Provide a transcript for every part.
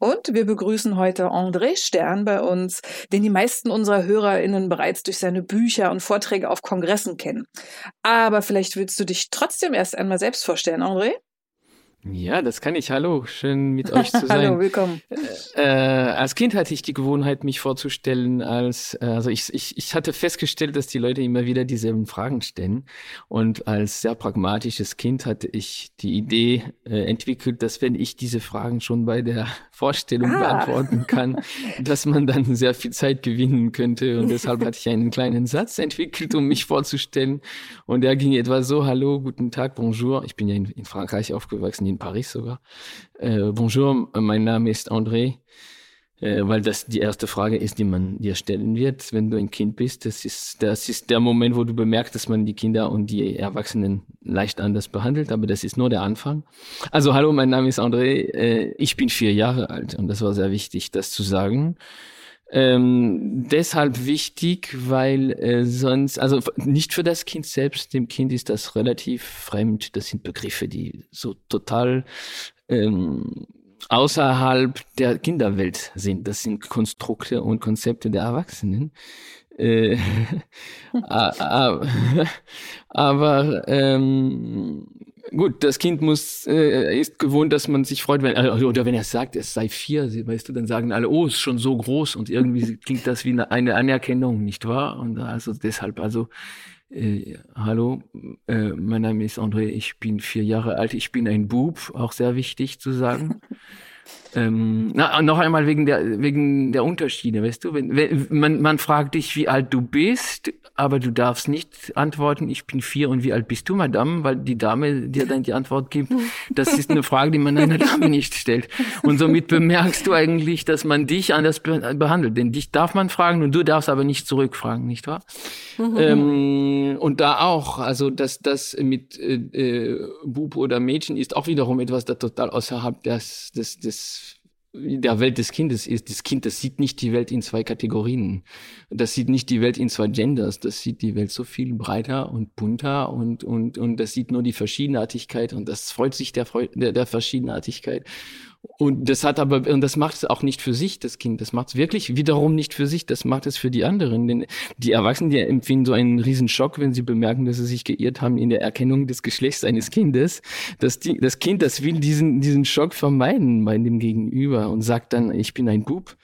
Und wir begrüßen heute André Stern bei uns, den die meisten unserer HörerInnen bereits durch seine Bücher und Vorträge auf Kongressen kennen. Aber vielleicht willst du dich trotzdem erst einmal selbst vorstellen, André? Ja, das kann ich. Hallo, schön mit euch zu sein. Hallo, willkommen. Äh, als Kind hatte ich die Gewohnheit, mich vorzustellen als, äh, also ich, ich, ich hatte festgestellt, dass die Leute immer wieder dieselben Fragen stellen. Und als sehr pragmatisches Kind hatte ich die Idee äh, entwickelt, dass wenn ich diese Fragen schon bei der Vorstellung Ah. beantworten kann, dass man dann sehr viel Zeit gewinnen könnte. Und deshalb hatte ich einen kleinen Satz entwickelt, um mich vorzustellen. Und der ging etwa so, hallo, guten Tag, bonjour. Ich bin ja in, in Frankreich aufgewachsen, in Paris sogar. Äh, bonjour, mein Name ist André. Äh, weil das die erste Frage ist, die man dir stellen wird, wenn du ein Kind bist. Das ist, das ist der Moment, wo du bemerkst, dass man die Kinder und die Erwachsenen leicht anders behandelt, aber das ist nur der Anfang. Also hallo, mein Name ist André, äh, ich bin vier Jahre alt und das war sehr wichtig, das zu sagen. Ähm, deshalb wichtig, weil äh, sonst, also nicht für das Kind selbst, dem Kind ist das relativ fremd. Das sind Begriffe, die so total ähm, außerhalb der Kinderwelt sind. Das sind Konstrukte und Konzepte der Erwachsenen. Äh, aber ähm, gut, das Kind muss äh, ist gewohnt, dass man sich freut, wenn also, oder wenn er sagt, es sei vier, weißt du, dann sagen alle, oh, ist schon so groß und irgendwie klingt das wie eine, eine Anerkennung, nicht wahr? Und also deshalb, also äh, hallo, äh, mein Name ist André, ich bin vier Jahre alt, ich bin ein Bub, auch sehr wichtig zu sagen. Ähm, na, noch einmal wegen der, wegen der Unterschiede, weißt du? Wenn, wenn, man, man fragt dich, wie alt du bist, aber du darfst nicht antworten, ich bin vier und wie alt bist du, Madame? Weil die Dame dir dann die Antwort gibt. Das ist eine Frage, die man einer Dame nicht stellt. Und somit bemerkst du eigentlich, dass man dich anders be behandelt. Denn dich darf man fragen und du darfst aber nicht zurückfragen, nicht wahr? Ähm, und da auch, also dass das mit äh, äh, Bub oder Mädchen ist auch wiederum etwas, das total außerhalb des, des, des der Welt des Kindes ist. Das Kind, das sieht nicht die Welt in zwei Kategorien. Das sieht nicht die Welt in zwei Genders. Das sieht die Welt so viel breiter und bunter und, und, und das sieht nur die Verschiedenartigkeit und das freut sich der, Freu- der, der Verschiedenartigkeit. Und das hat aber, und das macht es auch nicht für sich, das Kind. Das macht es wirklich wiederum nicht für sich, das macht es für die anderen. Denn die Erwachsenen, die empfinden so einen riesen Schock, wenn sie bemerken, dass sie sich geirrt haben in der Erkennung des Geschlechts eines Kindes. Das, die, das Kind, das will diesen, diesen Schock vermeiden bei dem Gegenüber und sagt dann, ich bin ein Bub.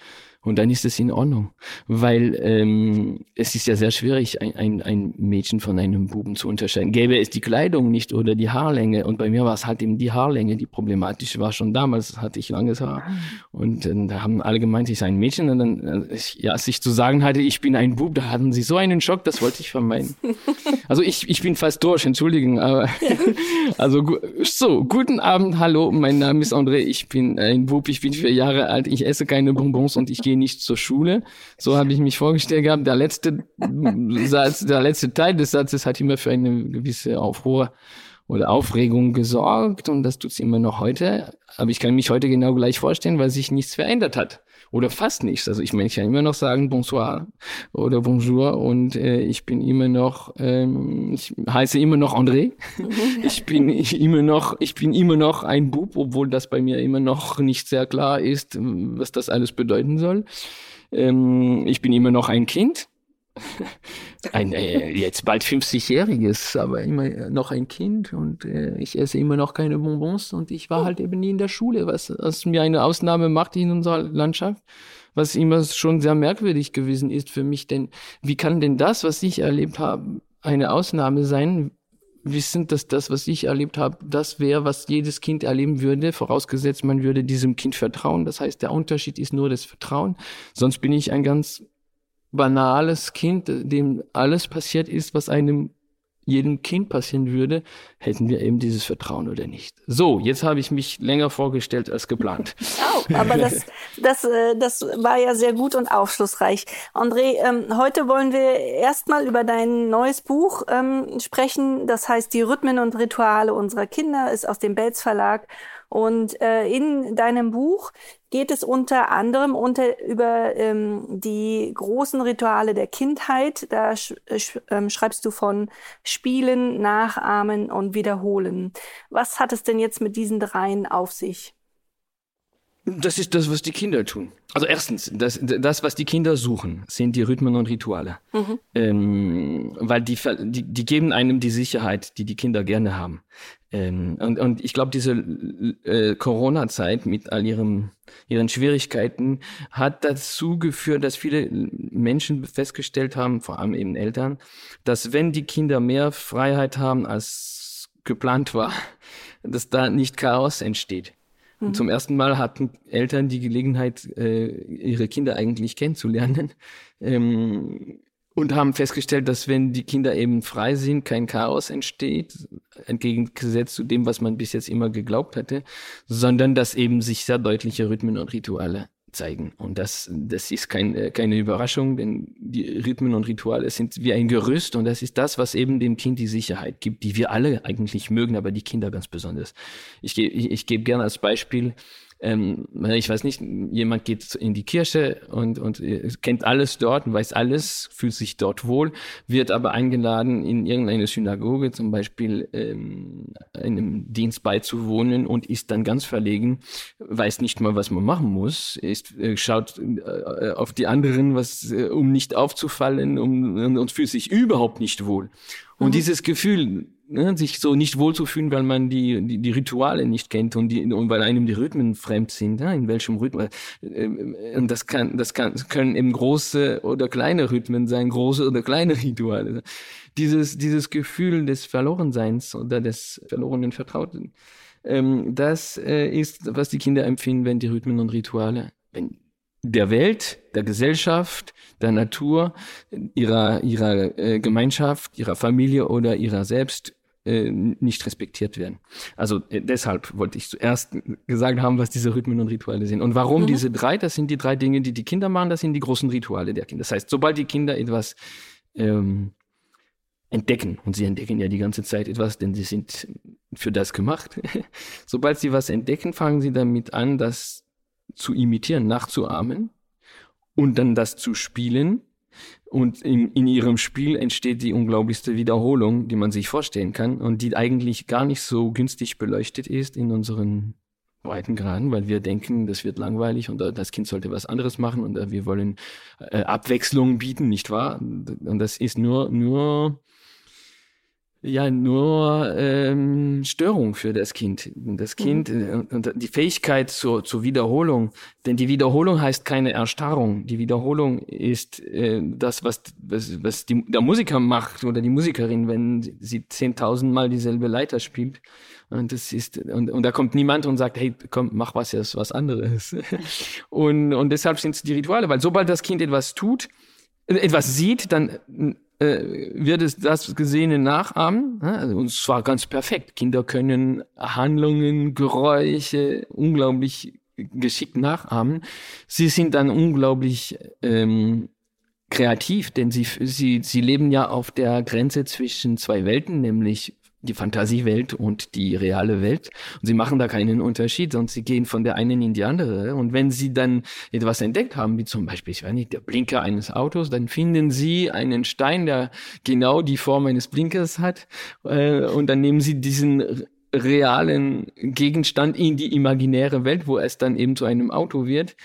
Und dann ist es in Ordnung, weil ähm, es ist ja sehr schwierig, ein, ein, ein Mädchen von einem Buben zu unterscheiden. Gäbe es die Kleidung nicht oder die Haarlänge, und bei mir war es halt eben die Haarlänge, die problematisch war. Schon damals hatte ich langes Haar. Und äh, da haben alle gemeint, ich sei ein Mädchen. Und dann, äh, ich, ja, als ich zu sagen hatte, ich bin ein Bub, da hatten sie so einen Schock, das wollte ich vermeiden. Also ich, ich bin fast durch, entschuldigen, aber also gu- so, guten Abend, hallo, mein Name ist André, ich bin ein Bub, ich bin vier Jahre alt, ich esse keine Bonbons und ich gehe nicht zur Schule. So habe ich mich vorgestellt gehabt. Der letzte Satz, der letzte Teil des Satzes hat immer für eine gewisse Aufruhr oder Aufregung gesorgt und das tut's immer noch heute. Aber ich kann mich heute genau gleich vorstellen, weil sich nichts verändert hat. Oder fast nichts. Also ich meine, ich kann immer noch sagen Bonsoir oder Bonjour und äh, ich bin immer noch, ähm, ich heiße immer noch André. ich bin ich immer noch, ich bin immer noch ein Bub, obwohl das bei mir immer noch nicht sehr klar ist, was das alles bedeuten soll. Ähm, ich bin immer noch ein Kind. Ein äh, jetzt bald 50-jähriges, aber immer noch ein Kind und äh, ich esse immer noch keine Bonbons und ich war halt eben nie in der Schule, was, was mir eine Ausnahme macht in unserer Landschaft, was immer schon sehr merkwürdig gewesen ist für mich, denn wie kann denn das, was ich erlebt habe, eine Ausnahme sein, wissend, dass das, was ich erlebt habe, das wäre, was jedes Kind erleben würde, vorausgesetzt, man würde diesem Kind vertrauen. Das heißt, der Unterschied ist nur das Vertrauen. Sonst bin ich ein ganz banales Kind, dem alles passiert ist, was einem jedem Kind passieren würde, hätten wir eben dieses Vertrauen oder nicht. So, jetzt habe ich mich länger vorgestellt als geplant. Oh, aber das, das, äh, das war ja sehr gut und aufschlussreich. André, ähm, heute wollen wir erstmal über dein neues Buch ähm, sprechen. Das heißt, die Rhythmen und Rituale unserer Kinder ist aus dem Belz Verlag. Und äh, in deinem Buch geht es unter anderem unter, über ähm, die großen Rituale der Kindheit. Da sch sch ähm, schreibst du von Spielen, Nachahmen und Wiederholen. Was hat es denn jetzt mit diesen dreien auf sich? Das ist das, was die Kinder tun. Also erstens, das, das was die Kinder suchen, sind die Rhythmen und Rituale. Mhm. Ähm, weil die, die, die geben einem die Sicherheit, die die Kinder gerne haben. Ähm, und, und ich glaube, diese äh, Corona-Zeit mit all ihrem, ihren Schwierigkeiten hat dazu geführt, dass viele Menschen festgestellt haben, vor allem eben Eltern, dass wenn die Kinder mehr Freiheit haben, als geplant war, dass da nicht Chaos entsteht. Mhm. Zum ersten Mal hatten Eltern die Gelegenheit, äh, ihre Kinder eigentlich kennenzulernen. Ähm, und haben festgestellt, dass wenn die Kinder eben frei sind, kein Chaos entsteht, entgegengesetzt zu dem, was man bis jetzt immer geglaubt hatte, sondern dass eben sich sehr deutliche Rhythmen und Rituale zeigen. Und das, das ist kein, äh, keine Überraschung, denn die Rhythmen und Rituale sind wie ein Gerüst und das ist das, was eben dem Kind die Sicherheit gibt, die wir alle eigentlich mögen, aber die Kinder ganz besonders. Ich, ich, ich gebe gerne als Beispiel, ähm, ich weiß nicht, jemand geht in die Kirche und, und äh, kennt alles dort und weiß alles, fühlt sich dort wohl, wird aber eingeladen, in irgendeine Synagoge zum Beispiel ähm, einem Dienst beizuwohnen und ist dann ganz verlegen, weiß nicht mal, was man machen muss, ist, äh, schaut äh, auf die anderen, was, äh, um nicht aufzufallen, um, und fühlt sich überhaupt nicht wohl. Und mhm. dieses Gefühl, ne, sich so nicht wohlzufühlen, weil man die, die, die Rituale nicht kennt und, die, und weil einem die Rhythmen fremd sind, ja, in welchem Rhythmus. Äh, und das kann, das kann, können eben große oder kleine Rhythmen sein, große oder kleine Rituale. Dieses, dieses Gefühl des Verlorenseins oder des verlorenen Vertrauten, ähm, das äh, ist, was die Kinder empfinden, wenn die Rhythmen und Rituale, wenn der Welt, der Gesellschaft, der Natur, ihrer, ihrer äh, Gemeinschaft, ihrer Familie oder ihrer selbst äh, nicht respektiert werden. Also äh, deshalb wollte ich zuerst gesagt haben, was diese Rhythmen und Rituale sind. Und warum mhm. diese drei? Das sind die drei Dinge, die die Kinder machen. Das sind die großen Rituale der Kinder. Das heißt, sobald die Kinder etwas ähm, entdecken, und sie entdecken ja die ganze Zeit etwas, denn sie sind für das gemacht. sobald sie was entdecken, fangen sie damit an, das zu imitieren, nachzuahmen und dann das zu spielen. Und in, in ihrem Spiel entsteht die unglaublichste Wiederholung, die man sich vorstellen kann und die eigentlich gar nicht so günstig beleuchtet ist in unseren Breitengraden, weil wir denken, das wird langweilig und das Kind sollte was anderes machen und wir wollen äh, Abwechslung bieten, nicht wahr? Und das ist nur, nur ja nur ähm, Störung für das Kind. Das Kind mhm. und die Fähigkeit zur, zur Wiederholung, denn die Wiederholung heißt keine Erstarrung. Die Wiederholung ist äh, das, was, was, was die, der Musiker macht oder die Musikerin, wenn sie zehntausend Mal dieselbe Leiter spielt. Und das ist und, und da kommt niemand und sagt, hey, komm, mach was jetzt was anderes. und und deshalb sind es die Rituale, weil sobald das Kind etwas tut, etwas sieht, dann äh, wird es das Gesehene nachahmen. Also, und zwar ganz perfekt. Kinder können Handlungen, Geräusche unglaublich geschickt nachahmen. Sie sind dann unglaublich ähm, kreativ, denn sie, sie, sie leben ja auf der Grenze zwischen zwei Welten, nämlich die Fantasiewelt und die reale Welt. Und sie machen da keinen Unterschied, sondern sie gehen von der einen in die andere. Und wenn sie dann etwas entdeckt haben, wie zum Beispiel, ich weiß nicht, der Blinker eines Autos, dann finden sie einen Stein, der genau die Form eines Blinkers hat. Äh, und dann nehmen sie diesen realen Gegenstand in die imaginäre Welt, wo es dann eben zu einem Auto wird.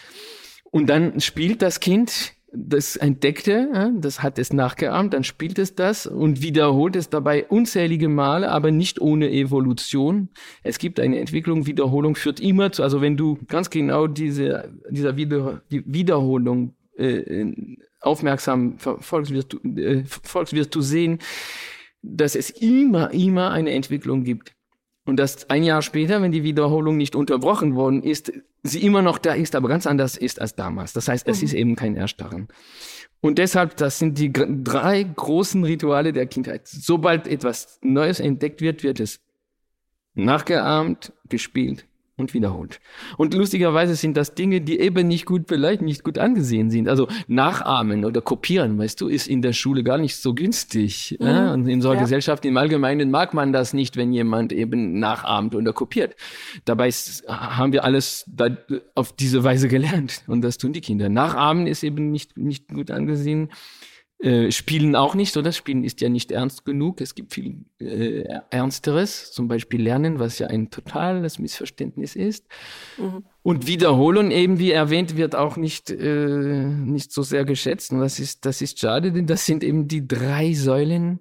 Und dann spielt das Kind das entdeckte, das hat es nachgeahmt, dann spielt es das und wiederholt es dabei unzählige Male, aber nicht ohne Evolution. Es gibt eine Entwicklung, Wiederholung führt immer zu, also wenn du ganz genau diese, dieser Wieder, Wiederholung äh, aufmerksam verfolgst, wirst du, äh, verfolgst, wirst du sehen, dass es immer, immer eine Entwicklung gibt. Und dass ein Jahr später, wenn die Wiederholung nicht unterbrochen worden ist, sie immer noch da ist, aber ganz anders ist als damals. Das heißt, es mhm. ist eben kein Erstarren. Und deshalb, das sind die drei großen Rituale der Kindheit. Sobald etwas Neues entdeckt wird, wird es nachgeahmt, gespielt und wiederholt. Und lustigerweise sind das Dinge, die eben nicht gut beleuchtet, nicht gut angesehen sind. Also nachahmen oder kopieren, weißt du, ist in der Schule gar nicht so günstig. Mhm. Ja? Und in unserer ja. Gesellschaft im Allgemeinen mag man das nicht, wenn jemand eben nachahmt oder kopiert. Dabei ist, haben wir alles da, auf diese Weise gelernt. Und das tun die Kinder. Nachahmen ist eben nicht, nicht gut angesehen. Äh, Spielen auch nicht, oder? Spielen ist ja nicht ernst genug. Es gibt viel äh, Ernsteres, zum Beispiel Lernen, was ja ein totales Missverständnis ist. Mhm. Und Wiederholen eben, wie erwähnt, wird auch nicht, äh, nicht so sehr geschätzt. Und das ist, das ist schade, denn das sind eben die drei Säulen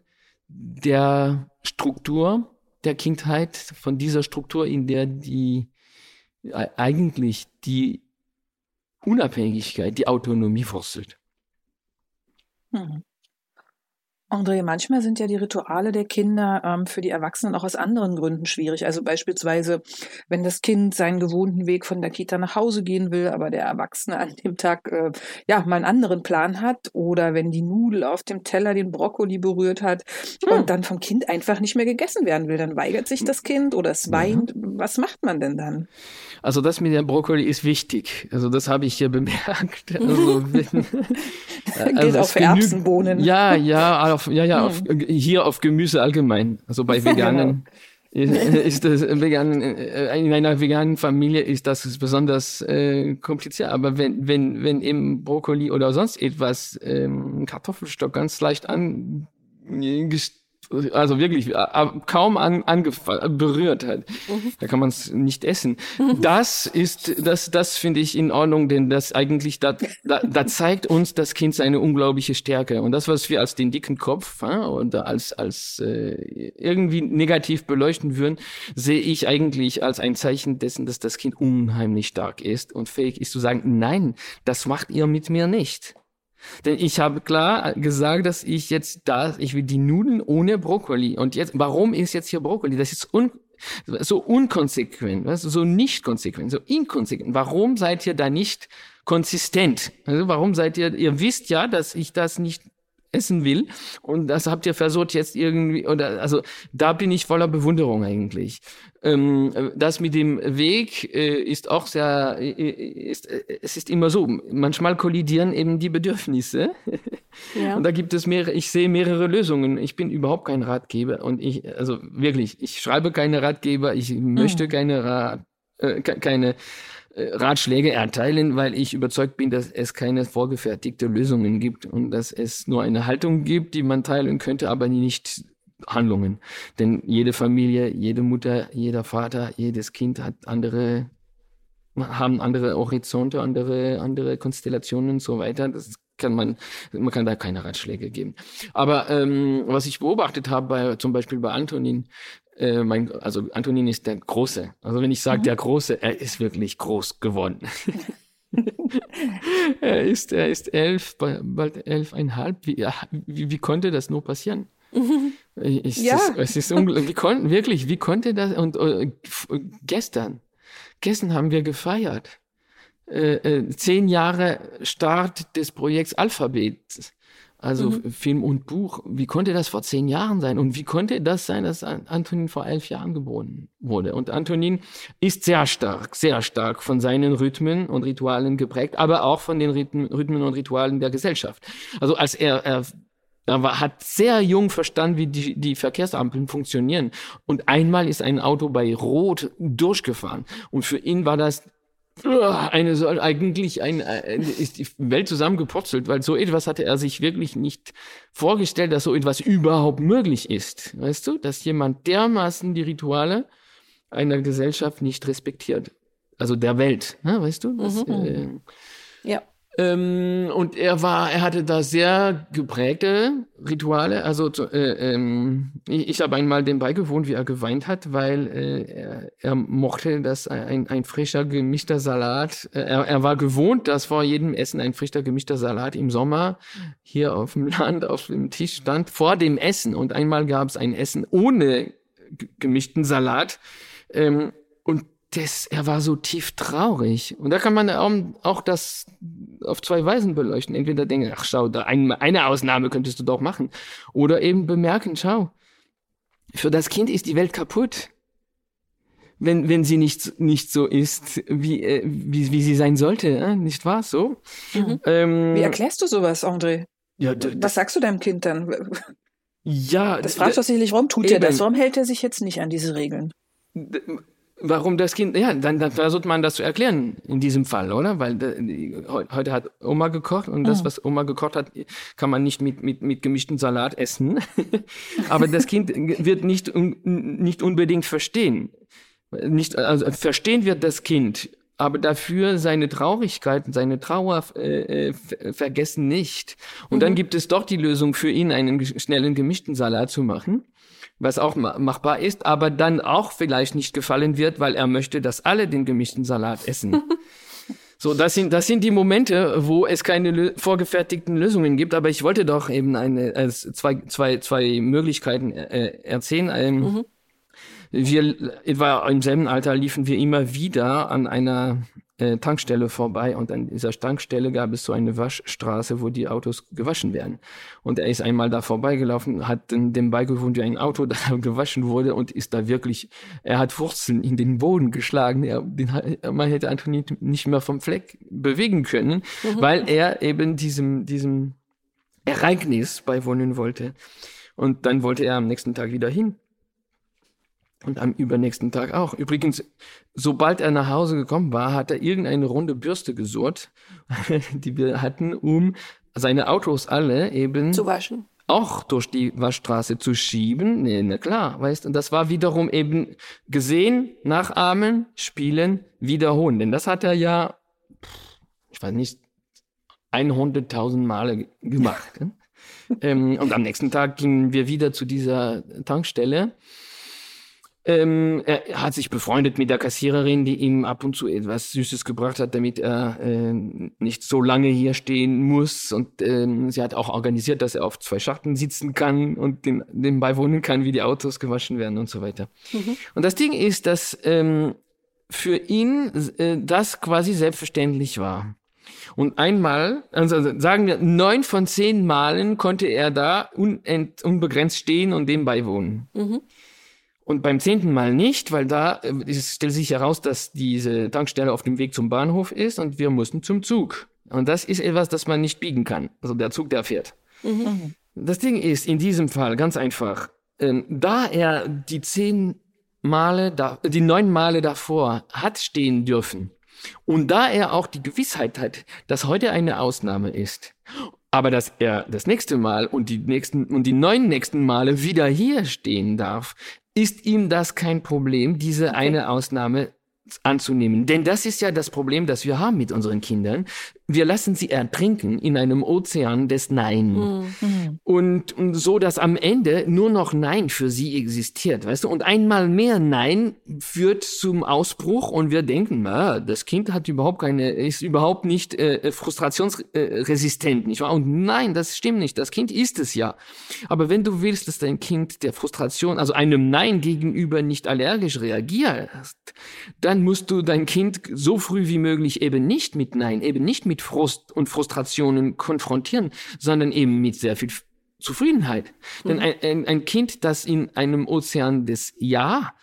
der Struktur der Kindheit, von dieser Struktur, in der die äh, eigentlich die Unabhängigkeit, die Autonomie wurzelt. Mhm. André, manchmal sind ja die Rituale der Kinder ähm, für die Erwachsenen auch aus anderen Gründen schwierig. Also beispielsweise, wenn das Kind seinen gewohnten Weg von der Kita nach Hause gehen will, aber der Erwachsene an dem Tag äh, ja mal einen anderen Plan hat, oder wenn die Nudel auf dem Teller den Brokkoli berührt hat hm. und dann vom Kind einfach nicht mehr gegessen werden will, dann weigert sich das Kind oder es weint. Ja. Was macht man denn dann? Also das mit dem Brokkoli ist wichtig. Also das habe ich hier bemerkt. Also, wenn, also Geht auf Erbsenbohnen. Ja, ja, auf, ja, ja, auf, hm. hier auf Gemüse allgemein. Also bei Veganen. ist das vegan, äh, in einer veganen Familie ist das besonders äh, kompliziert. Aber wenn, wenn, wenn eben Brokkoli oder sonst etwas ähm, Kartoffelstock ganz leicht an also wirklich äh, kaum an, berührt hat. Mhm. Da kann man es nicht essen. Mhm. Das ist, das, das finde ich in Ordnung, denn das eigentlich, da, da, da zeigt uns das Kind seine unglaubliche Stärke. Und das, was wir als den dicken Kopf ja, oder als, als äh, irgendwie negativ beleuchten würden, sehe ich eigentlich als ein Zeichen dessen, dass das Kind unheimlich stark ist und fähig ist zu sagen, nein, das macht ihr mit mir nicht. Denn ich habe klar gesagt, dass ich jetzt da, ich will die Nudeln ohne Brokkoli. Und jetzt, warum ist jetzt hier Brokkoli? Das ist un, so unkonsequent, weißt so nicht konsequent, so inkonsequent. Warum seid ihr da nicht konsistent? Also warum seid ihr, ihr wisst ja, dass ich das nicht essen will. Und das habt ihr versucht jetzt irgendwie, oder also da bin ich voller Bewunderung eigentlich. Ähm, das mit dem Weg äh, ist auch sehr, äh, ist, äh, es ist immer so, manchmal kollidieren eben die Bedürfnisse. Ja. Und da gibt es mehrere, ich sehe mehrere Lösungen. Ich bin überhaupt kein Ratgeber und ich, also wirklich, ich schreibe keine Ratgeber, ich möchte mhm. keine Rat, äh, keine äh, Ratschläge erteilen, weil ich überzeugt bin, dass es keine vorgefertigte Lösungen gibt und dass es nur eine Haltung gibt, die man teilen könnte, aber nicht Handlungen. Denn jede Familie, jede Mutter, jeder Vater, jedes Kind hat andere, haben andere Horizonte, andere, andere Konstellationen und so weiter. Das kann man, man kann da keine Ratschläge geben. Aber ähm, was ich beobachtet habe, bei, zum Beispiel bei Antonin, äh, mein, also Antonin ist der Große. Also wenn ich sage mhm. der Große, er ist wirklich groß geworden. er ist, er ist elf, bald elfeinhalb. Wie, wie, wie konnte das nur passieren? Ich, ja. Das, es ist unglaublich. Wie konnten, wirklich, wie konnte das? Und uh, gestern, gestern haben wir gefeiert. Äh, äh, zehn Jahre Start des Projekts Alphabet. Also mhm. Film und Buch. Wie konnte das vor zehn Jahren sein? Und wie konnte das sein, dass Antonin vor elf Jahren geboren wurde? Und Antonin ist sehr stark, sehr stark von seinen Rhythmen und Ritualen geprägt, aber auch von den Rhythmen und Ritualen der Gesellschaft. Also als er, er er war, hat sehr jung verstanden, wie die, die Verkehrsampeln funktionieren. Und einmal ist ein Auto bei Rot durchgefahren. Und für ihn war das eine soll eigentlich ein, ist die Welt zusammengepurzelt, weil so etwas hatte er sich wirklich nicht vorgestellt, dass so etwas überhaupt möglich ist. Weißt du, dass jemand dermaßen die Rituale einer Gesellschaft nicht respektiert. Also der Welt, ne? weißt du? Das, mhm. äh, ja. Ähm, und er war, er hatte da sehr geprägte Rituale. Also äh, ähm, ich, ich habe einmal dem beigewohnt, wie er geweint hat, weil äh, er, er mochte, dass ein, ein frischer gemischter Salat. Äh, er, er war gewohnt, dass vor jedem Essen ein frischer gemischter Salat im Sommer hier auf dem Land auf dem Tisch stand vor dem Essen. Und einmal gab es ein Essen ohne gemischten Salat. Ähm, das, er war so tief traurig. Und da kann man auch, auch das auf zwei Weisen beleuchten. Entweder denken, ach schau, da ein, eine Ausnahme könntest du doch machen. Oder eben bemerken, schau, für das Kind ist die Welt kaputt. Wenn, wenn sie nicht, nicht so ist, wie, äh, wie, wie sie sein sollte, äh? nicht wahr? So? Mhm. Ähm, wie erklärst du sowas, André? Ja, Was sagst du deinem Kind dann? Ja, das fragt doch sicherlich, warum tut er das? Warum hält er sich jetzt nicht an diese Regeln? Warum das Kind, ja, dann, dann versucht man das zu erklären in diesem Fall, oder? Weil die, heute hat Oma gekocht und das, mhm. was Oma gekocht hat, kann man nicht mit, mit, mit gemischten Salat essen. Aber das Kind wird nicht, nicht unbedingt verstehen. Nicht, also verstehen wird das Kind, aber dafür seine Traurigkeit, seine Trauer äh, äh vergessen nicht. Und mhm. dann gibt es doch die Lösung für ihn, einen schnellen gemischten Salat zu machen was auch machbar ist, aber dann auch vielleicht nicht gefallen wird, weil er möchte, dass alle den gemischten Salat essen. so, das sind, das sind die Momente, wo es keine vorgefertigten Lösungen gibt, aber ich wollte doch eben eine, als zwei, zwei, zwei Möglichkeiten äh, erzählen. Ähm, mhm. Wir, etwa im selben Alter liefen wir immer wieder an einer äh, Tankstelle vorbei und an dieser Tankstelle gab es so eine Waschstraße, wo die Autos gewaschen werden. Und er ist einmal da vorbeigelaufen, hat dem beigewohnt, wie ein Auto da gewaschen wurde und ist da wirklich, er hat Wurzeln in den Boden geschlagen. Er, den, man hätte Anthony nicht mehr vom Fleck bewegen können, mhm. weil er eben diesem, diesem Ereignis beiwohnen wollte. Und dann wollte er am nächsten Tag wieder hin. Und am übernächsten Tag auch. Übrigens, sobald er nach Hause gekommen war, hat er irgendeine runde Bürste gesurrt, die wir hatten, um seine Autos alle eben zu waschen. Auch durch die Waschstraße zu schieben. Nee, na klar, weißt du, das war wiederum eben gesehen, nachahmen, spielen, wiederholen. Denn das hat er ja, ich weiß nicht, 100.000 Male gemacht. ähm, und am nächsten Tag gingen wir wieder zu dieser Tankstelle ähm, er hat sich befreundet mit der Kassiererin, die ihm ab und zu etwas Süßes gebracht hat, damit er äh, nicht so lange hier stehen muss. Und ähm, sie hat auch organisiert, dass er auf zwei Schachten sitzen kann und den, den beiwohnen kann, wie die Autos gewaschen werden und so weiter. Mhm. Und das Ding ist, dass ähm, für ihn äh, das quasi selbstverständlich war. Und einmal, also sagen wir, neun von zehn Malen konnte er da unbegrenzt stehen und dem beiwohnen. Mhm. Und beim zehnten Mal nicht, weil da äh, es stellt sich heraus, dass diese Tankstelle auf dem Weg zum Bahnhof ist und wir mussten zum Zug. Und das ist etwas, das man nicht biegen kann. Also der Zug, der fährt. Mhm. Das Ding ist in diesem Fall ganz einfach. Ähm, da er die zehn Male, da, die neun Male davor hat stehen dürfen und da er auch die Gewissheit hat, dass heute eine Ausnahme ist aber dass er das nächste Mal und die nächsten und die neun nächsten Male wieder hier stehen darf, ist ihm das kein Problem, diese eine Ausnahme anzunehmen. Denn das ist ja das Problem, das wir haben mit unseren Kindern. Wir lassen sie ertrinken in einem Ozean des Nein. Mhm. Und, und so, dass am Ende nur noch Nein für sie existiert, weißt du? Und einmal mehr Nein führt zum Ausbruch und wir denken, ah, das Kind hat überhaupt keine, ist überhaupt nicht äh, frustrationsresistent, nicht wahr? Und nein, das stimmt nicht. Das Kind ist es ja. Aber wenn du willst, dass dein Kind der Frustration, also einem Nein gegenüber nicht allergisch reagiert, dann musst du dein Kind so früh wie möglich eben nicht mit Nein, eben nicht mit Frust und Frustrationen konfrontieren, sondern eben mit sehr viel Zufriedenheit. Mhm. Denn ein, ein, ein Kind, das in einem Ozean des Ja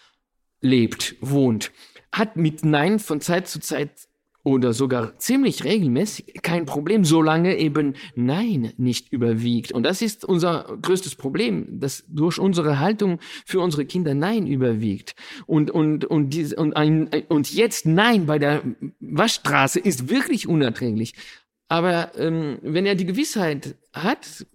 lebt, wohnt, hat mit Nein von Zeit zu Zeit oder sogar ziemlich regelmäßig kein Problem, solange eben Nein nicht überwiegt. Und das ist unser größtes Problem, dass durch unsere Haltung für unsere Kinder Nein überwiegt. Und, und, und, dies, und, ein, und jetzt Nein bei der Waschstraße ist wirklich unerträglich. Aber ähm, wenn er die Gewissheit hat,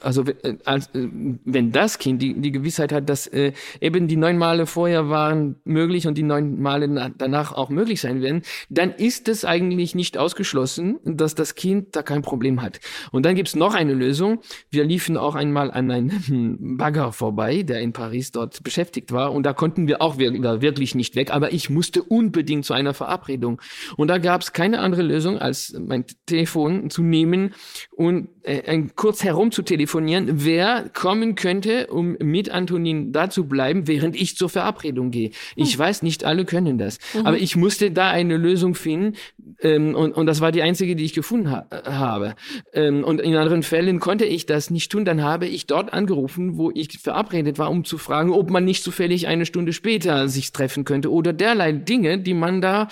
also äh, als, äh, wenn das Kind die, die Gewissheit hat, dass äh, eben die neun Male vorher waren möglich und die neun Male danach auch möglich sein werden, dann ist es eigentlich nicht ausgeschlossen, dass das Kind da kein Problem hat. Und dann gibt's noch eine Lösung. Wir liefen auch einmal an einem Bagger vorbei, der in Paris dort beschäftigt war und da konnten wir auch wirklich nicht weg, aber ich musste unbedingt zu einer Verabredung. Und da gab's keine andere Lösung, als mein Telefon zu nehmen und äh, kurz herum zu telefonieren wer kommen könnte, um mit Antonin da zu bleiben, während ich zur Verabredung gehe. Ich hm. weiß, nicht alle können das. Mhm. Aber ich musste da eine Lösung finden ähm, und, und das war die einzige, die ich gefunden ha habe. Ähm, und in anderen Fällen konnte ich das nicht tun. Dann habe ich dort angerufen, wo ich verabredet war, um zu fragen, ob man nicht zufällig eine Stunde später sich treffen könnte oder derlei Dinge, die man da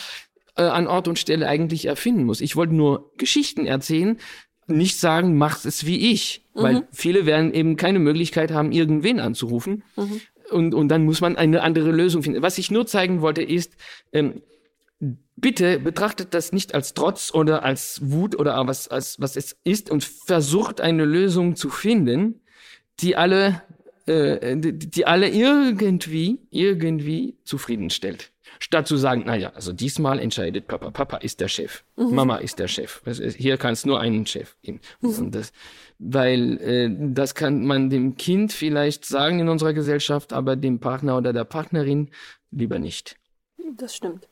äh, an Ort und Stelle eigentlich erfinden muss. Ich wollte nur Geschichten erzählen, nicht sagen, macht es wie ich, mhm. weil viele werden eben keine Möglichkeit haben, irgendwen anzurufen. Mhm. Und, und dann muss man eine andere Lösung finden. Was ich nur zeigen wollte, ist, ähm, bitte betrachtet das nicht als Trotz oder als Wut oder was, als, was es ist und versucht eine Lösung zu finden, die alle, äh, die, die alle irgendwie, irgendwie zufriedenstellt. Statt zu sagen, naja, also diesmal entscheidet Papa. Papa ist der Chef. Mhm. Mama ist der Chef. Hier kann es nur einen Chef geben. Mhm. Das, weil äh, das kann man dem Kind vielleicht sagen in unserer Gesellschaft, aber dem Partner oder der Partnerin lieber nicht. Das stimmt.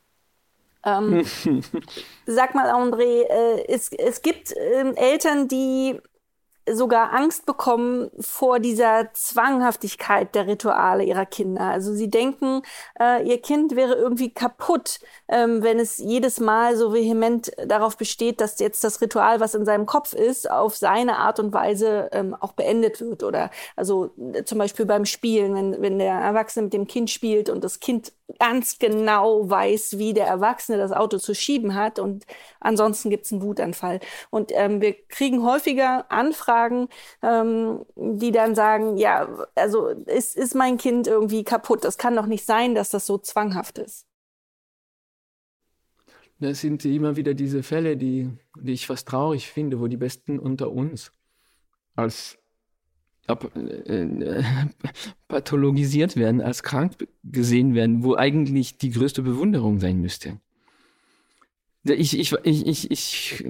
Ähm, sag mal, André, äh, es, es gibt äh, Eltern, die sogar Angst bekommen vor dieser Zwanghaftigkeit der Rituale ihrer Kinder. Also sie denken, äh, ihr Kind wäre irgendwie kaputt, ähm, wenn es jedes Mal so vehement darauf besteht, dass jetzt das Ritual, was in seinem Kopf ist, auf seine Art und Weise ähm, auch beendet wird. Oder also äh, zum Beispiel beim Spielen, wenn, wenn der Erwachsene mit dem Kind spielt und das Kind ganz genau weiß, wie der Erwachsene das Auto zu schieben hat und ansonsten gibt es einen Wutanfall. Und ähm, wir kriegen häufiger Anfragen, ähm, die dann sagen, ja, also ist, ist mein Kind irgendwie kaputt. Das kann doch nicht sein, dass das so zwanghaft ist. Das sind immer wieder diese Fälle, die, die ich fast traurig finde, wo die Besten unter uns als äh, pathologisiert werden, als krank gesehen werden, wo eigentlich die größte Bewunderung sein müsste. Ich, ich, ich, ich, ich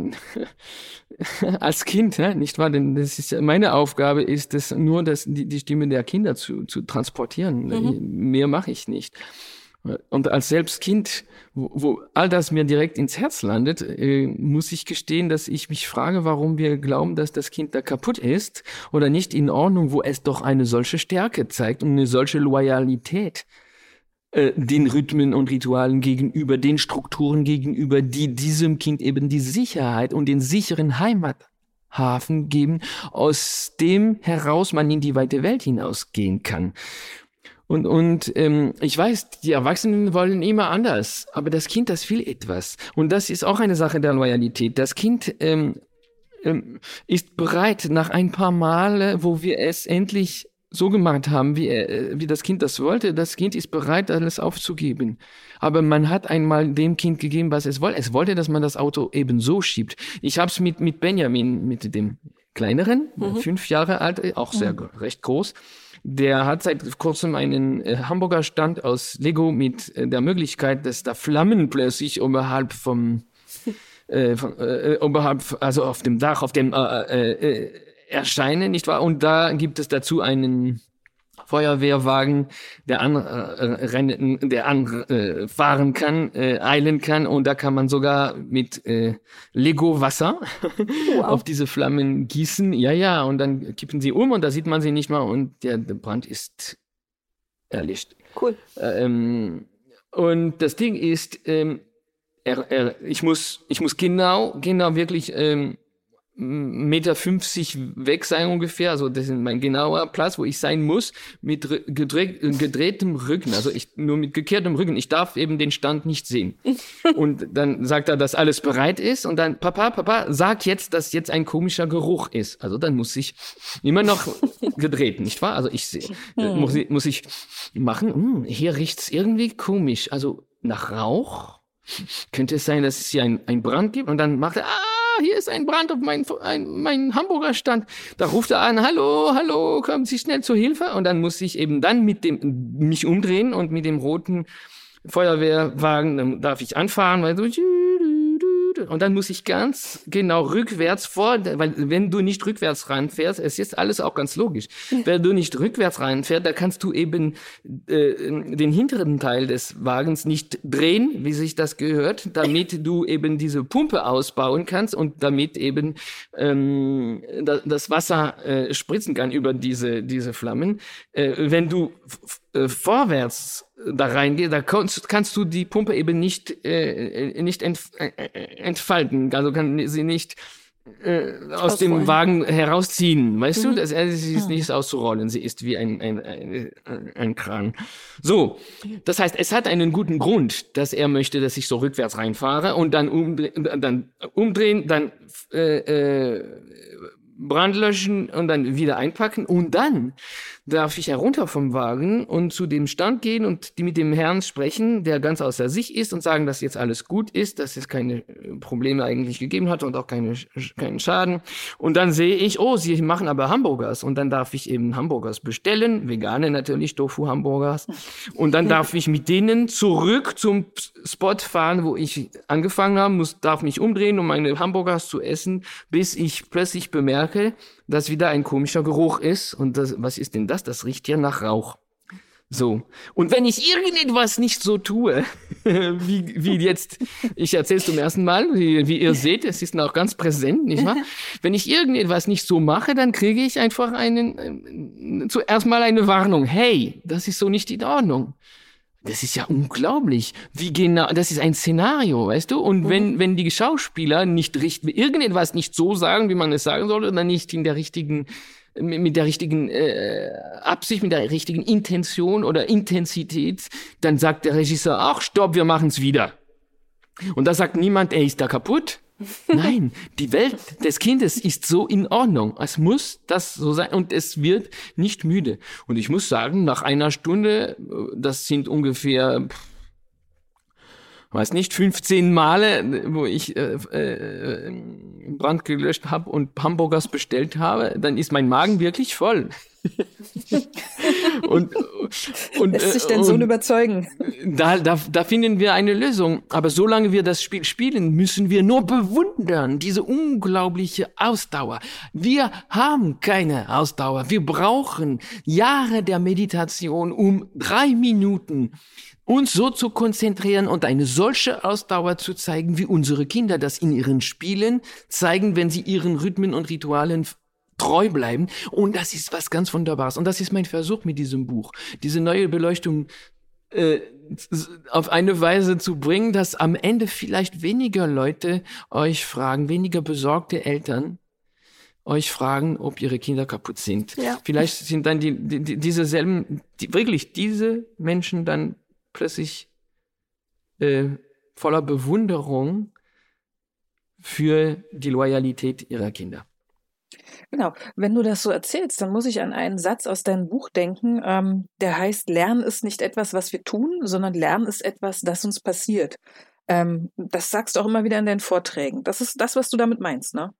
als Kind, nicht wahr? Denn das ist meine Aufgabe ist es nur, das, die, die Stimme der Kinder zu, zu transportieren. Mhm. Mehr mache ich nicht. Und als Selbstkind, wo, wo all das mir direkt ins Herz landet, äh, muss ich gestehen, dass ich mich frage, warum wir glauben, dass das Kind da kaputt ist oder nicht in Ordnung, wo es doch eine solche Stärke zeigt und eine solche Loyalität äh, den Rhythmen und Ritualen gegenüber, den Strukturen gegenüber, die diesem Kind eben die Sicherheit und den sicheren Heimathafen geben, aus dem heraus man in die weite Welt hinausgehen kann. Und, und ähm, ich weiß, die Erwachsenen wollen immer anders, aber das Kind, das will etwas. Und das ist auch eine Sache der Loyalität. Das Kind ähm, ähm, ist bereit, nach ein paar Male, wo wir es endlich so gemacht haben, wie, äh, wie das Kind das wollte, das Kind ist bereit, alles aufzugeben. Aber man hat einmal dem Kind gegeben, was es wollte. Es wollte, dass man das Auto eben so schiebt. Ich habe es mit, mit Benjamin, mit dem kleineren, mhm. fünf Jahre alt, auch sehr mhm. recht groß, der hat seit kurzem einen äh, Hamburger Stand aus Lego mit äh, der Möglichkeit, dass da Flammen plötzlich oberhalb vom, äh, von, äh, oberhalb, also auf dem Dach, auf dem äh, äh, erscheinen, nicht wahr? Und da gibt es dazu einen Feuerwehrwagen, der anrennen, äh, der anfahren äh, kann, äh, eilen kann und da kann man sogar mit äh, Lego Wasser wow. auf diese Flammen gießen. Ja, ja, und dann kippen sie um und da sieht man sie nicht mal und der, der Brand ist erlischt. Cool. Ähm, und das Ding ist, ähm, er, er, ich muss, ich muss genau, genau wirklich ähm, Meter 50 weg sein ungefähr, also das ist mein genauer Platz, wo ich sein muss, mit gedreht, gedrehtem Rücken, also ich nur mit gekehrtem Rücken. Ich darf eben den Stand nicht sehen. Und dann sagt er, dass alles bereit ist und dann, Papa, Papa, sag jetzt, dass jetzt ein komischer Geruch ist. Also dann muss ich immer noch gedreht, nicht wahr? Also ich sehe, hm. muss, ich, muss ich machen, hm, hier riecht's irgendwie komisch, also nach Rauch. Könnte es sein, dass es hier ein, ein Brand gibt? Und dann macht er, ah, hier ist ein Brand auf mein, ein, mein Hamburger Stand. Da ruft er an, hallo, hallo, kommen Sie schnell zur Hilfe. Und dann muss ich eben dann mit dem, mich umdrehen und mit dem roten Feuerwehrwagen, darf ich anfahren, weil so, und dann muss ich ganz genau rückwärts vor, weil wenn du nicht rückwärts reinfährst, es ist alles auch ganz logisch. Wenn du nicht rückwärts reinfährst, da kannst du eben äh, den hinteren Teil des Wagens nicht drehen, wie sich das gehört, damit du eben diese Pumpe ausbauen kannst und damit eben ähm, das Wasser äh, spritzen kann über diese diese Flammen. Äh, wenn du äh, vorwärts da reingehst, da kannst, kannst du die Pumpe eben nicht äh, nicht entf äh, entfalten, also kann sie nicht äh, aus dem Wagen herausziehen, weißt mhm. du? Das, also, sie ist nicht auszurollen, sie ist wie ein, ein, ein, ein Kran. So, das heißt, es hat einen guten Grund, dass er möchte, dass ich so rückwärts reinfahre und dann, umdreh, dann umdrehen, dann äh, äh, Brand löschen und dann wieder einpacken und dann darf ich herunter vom Wagen und zu dem Stand gehen und die mit dem Herrn sprechen, der ganz außer sich ist und sagen, dass jetzt alles gut ist, dass es keine äh, Probleme eigentlich gegeben hat und auch keine, keinen Schaden. Und dann sehe ich, oh, sie machen aber Hamburgers und dann darf ich eben Hamburgers bestellen, vegane natürlich, Tofu-Hamburgers. Und dann darf ich mit denen zurück zum Spot fahren, wo ich angefangen habe, muss, darf mich umdrehen, um meine Hamburgers zu essen, bis ich plötzlich bemerke, dass wieder ein komischer Geruch ist. Und das, was ist denn das? Das riecht ja nach Rauch. So. Und wenn ich irgendetwas nicht so tue, wie, wie jetzt, ich erzähle es zum ersten Mal, wie, wie ihr seht, es ist noch ganz präsent, nicht wahr? Wenn ich irgendetwas nicht so mache, dann kriege ich einfach einen, äh, zuerst mal eine Warnung. Hey, das ist so nicht in Ordnung. Das ist ja unglaublich. Wie genau, das ist ein Szenario, weißt du? Und mhm. wenn, wenn die Schauspieler nicht richten, irgendetwas nicht so sagen, wie man es sagen soll, oder nicht in der richtigen, mit der richtigen äh, Absicht, mit der richtigen Intention oder Intensität, dann sagt der Regisseur, ach, stopp, wir machen's wieder. Und da sagt niemand, ey, ist da kaputt? Nein, die Welt des Kindes ist so in Ordnung. Es muss das so sein und es wird nicht müde. Und ich muss sagen, nach einer Stunde, das sind ungefähr, weiß nicht, 15 Male, wo ich äh, äh, Brand gelöscht habe und Hamburgers bestellt habe, dann ist mein Magen wirklich voll. und, und, Lässt sich dein Sohn überzeugen? Da, da, da finden wir eine Lösung. Aber solange wir das Spiel spielen, müssen wir nur bewundern, diese unglaubliche Ausdauer. Wir haben keine Ausdauer. Wir brauchen Jahre der Meditation, um drei Minuten uns so zu konzentrieren und eine solche Ausdauer zu zeigen, wie unsere Kinder das in ihren Spielen zeigen, wenn sie ihren Rhythmen und Ritualen treu bleiben. Und das ist was ganz Wunderbares. Und das ist mein Versuch mit diesem Buch, diese neue Beleuchtung äh, auf eine Weise zu bringen, dass am Ende vielleicht weniger Leute euch fragen, weniger besorgte Eltern euch fragen, ob ihre Kinder kaputt sind. Ja. Vielleicht sind dann die, die, diese selben, die, wirklich diese Menschen dann plötzlich äh, voller Bewunderung für die Loyalität ihrer Kinder. Genau. Wenn du das so erzählst, dann muss ich an einen Satz aus deinem Buch denken, ähm, der heißt, Lernen ist nicht etwas, was wir tun, sondern Lernen ist etwas, das uns passiert. Ähm, das sagst du auch immer wieder in deinen Vorträgen. Das ist das, was du damit meinst, ne?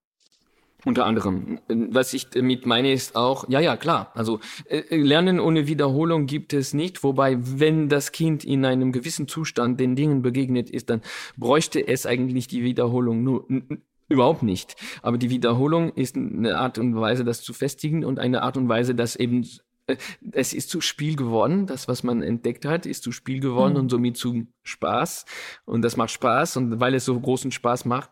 Unter anderem. Was ich damit meine, ist auch, ja, ja, klar. Also äh, Lernen ohne Wiederholung gibt es nicht. Wobei, wenn das Kind in einem gewissen Zustand den Dingen begegnet ist, dann bräuchte es eigentlich die Wiederholung nur Überhaupt nicht. Aber die Wiederholung ist eine Art und Weise, das zu festigen und eine Art und Weise, das eben äh, es ist zu Spiel geworden. Das, was man entdeckt hat, ist zu Spiel geworden mhm. und somit zu Spaß. Und das macht Spaß. Und weil es so großen Spaß macht,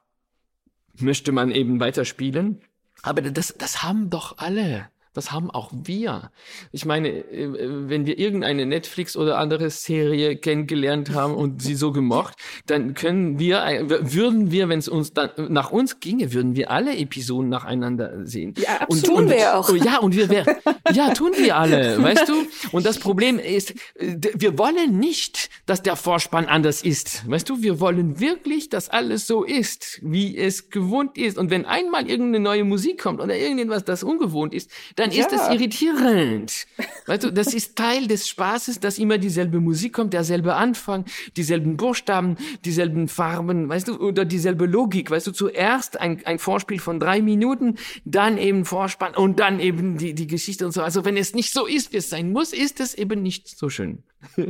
möchte man eben weiterspielen. Aber das, das haben doch alle. Das haben auch wir. Ich meine, äh, wenn wir irgendeine Netflix oder andere Serie kennengelernt haben und sie so gemocht, dann können wir, würden wir, wenn es uns dann nach uns ginge, würden wir alle Episoden nacheinander sehen. Ja, und, tun und, wir auch. Ja, und wir wär, ja, tun wir alle, weißt du? Und das Problem ist, wir wollen nicht, dass der Vorspann anders ist. Weißt du, wir wollen wirklich, dass alles so ist, wie es gewohnt ist. Und wenn einmal irgendeine neue Musik kommt oder irgendetwas, das ungewohnt ist, dann ja. ist das irritierend. Weißt du, das ist Teil des Spaßes, dass immer dieselbe Musik kommt, derselbe Anfang, dieselben Buchstaben, dieselben Farben, weißt du, oder dieselbe Logik. Weißt du, zuerst ein, ein Vorspiel von drei Minuten, dann eben Vorspann und dann eben die, die Geschichte und so. Also wenn es nicht so ist, wie es sein muss, ist es eben nicht so schön.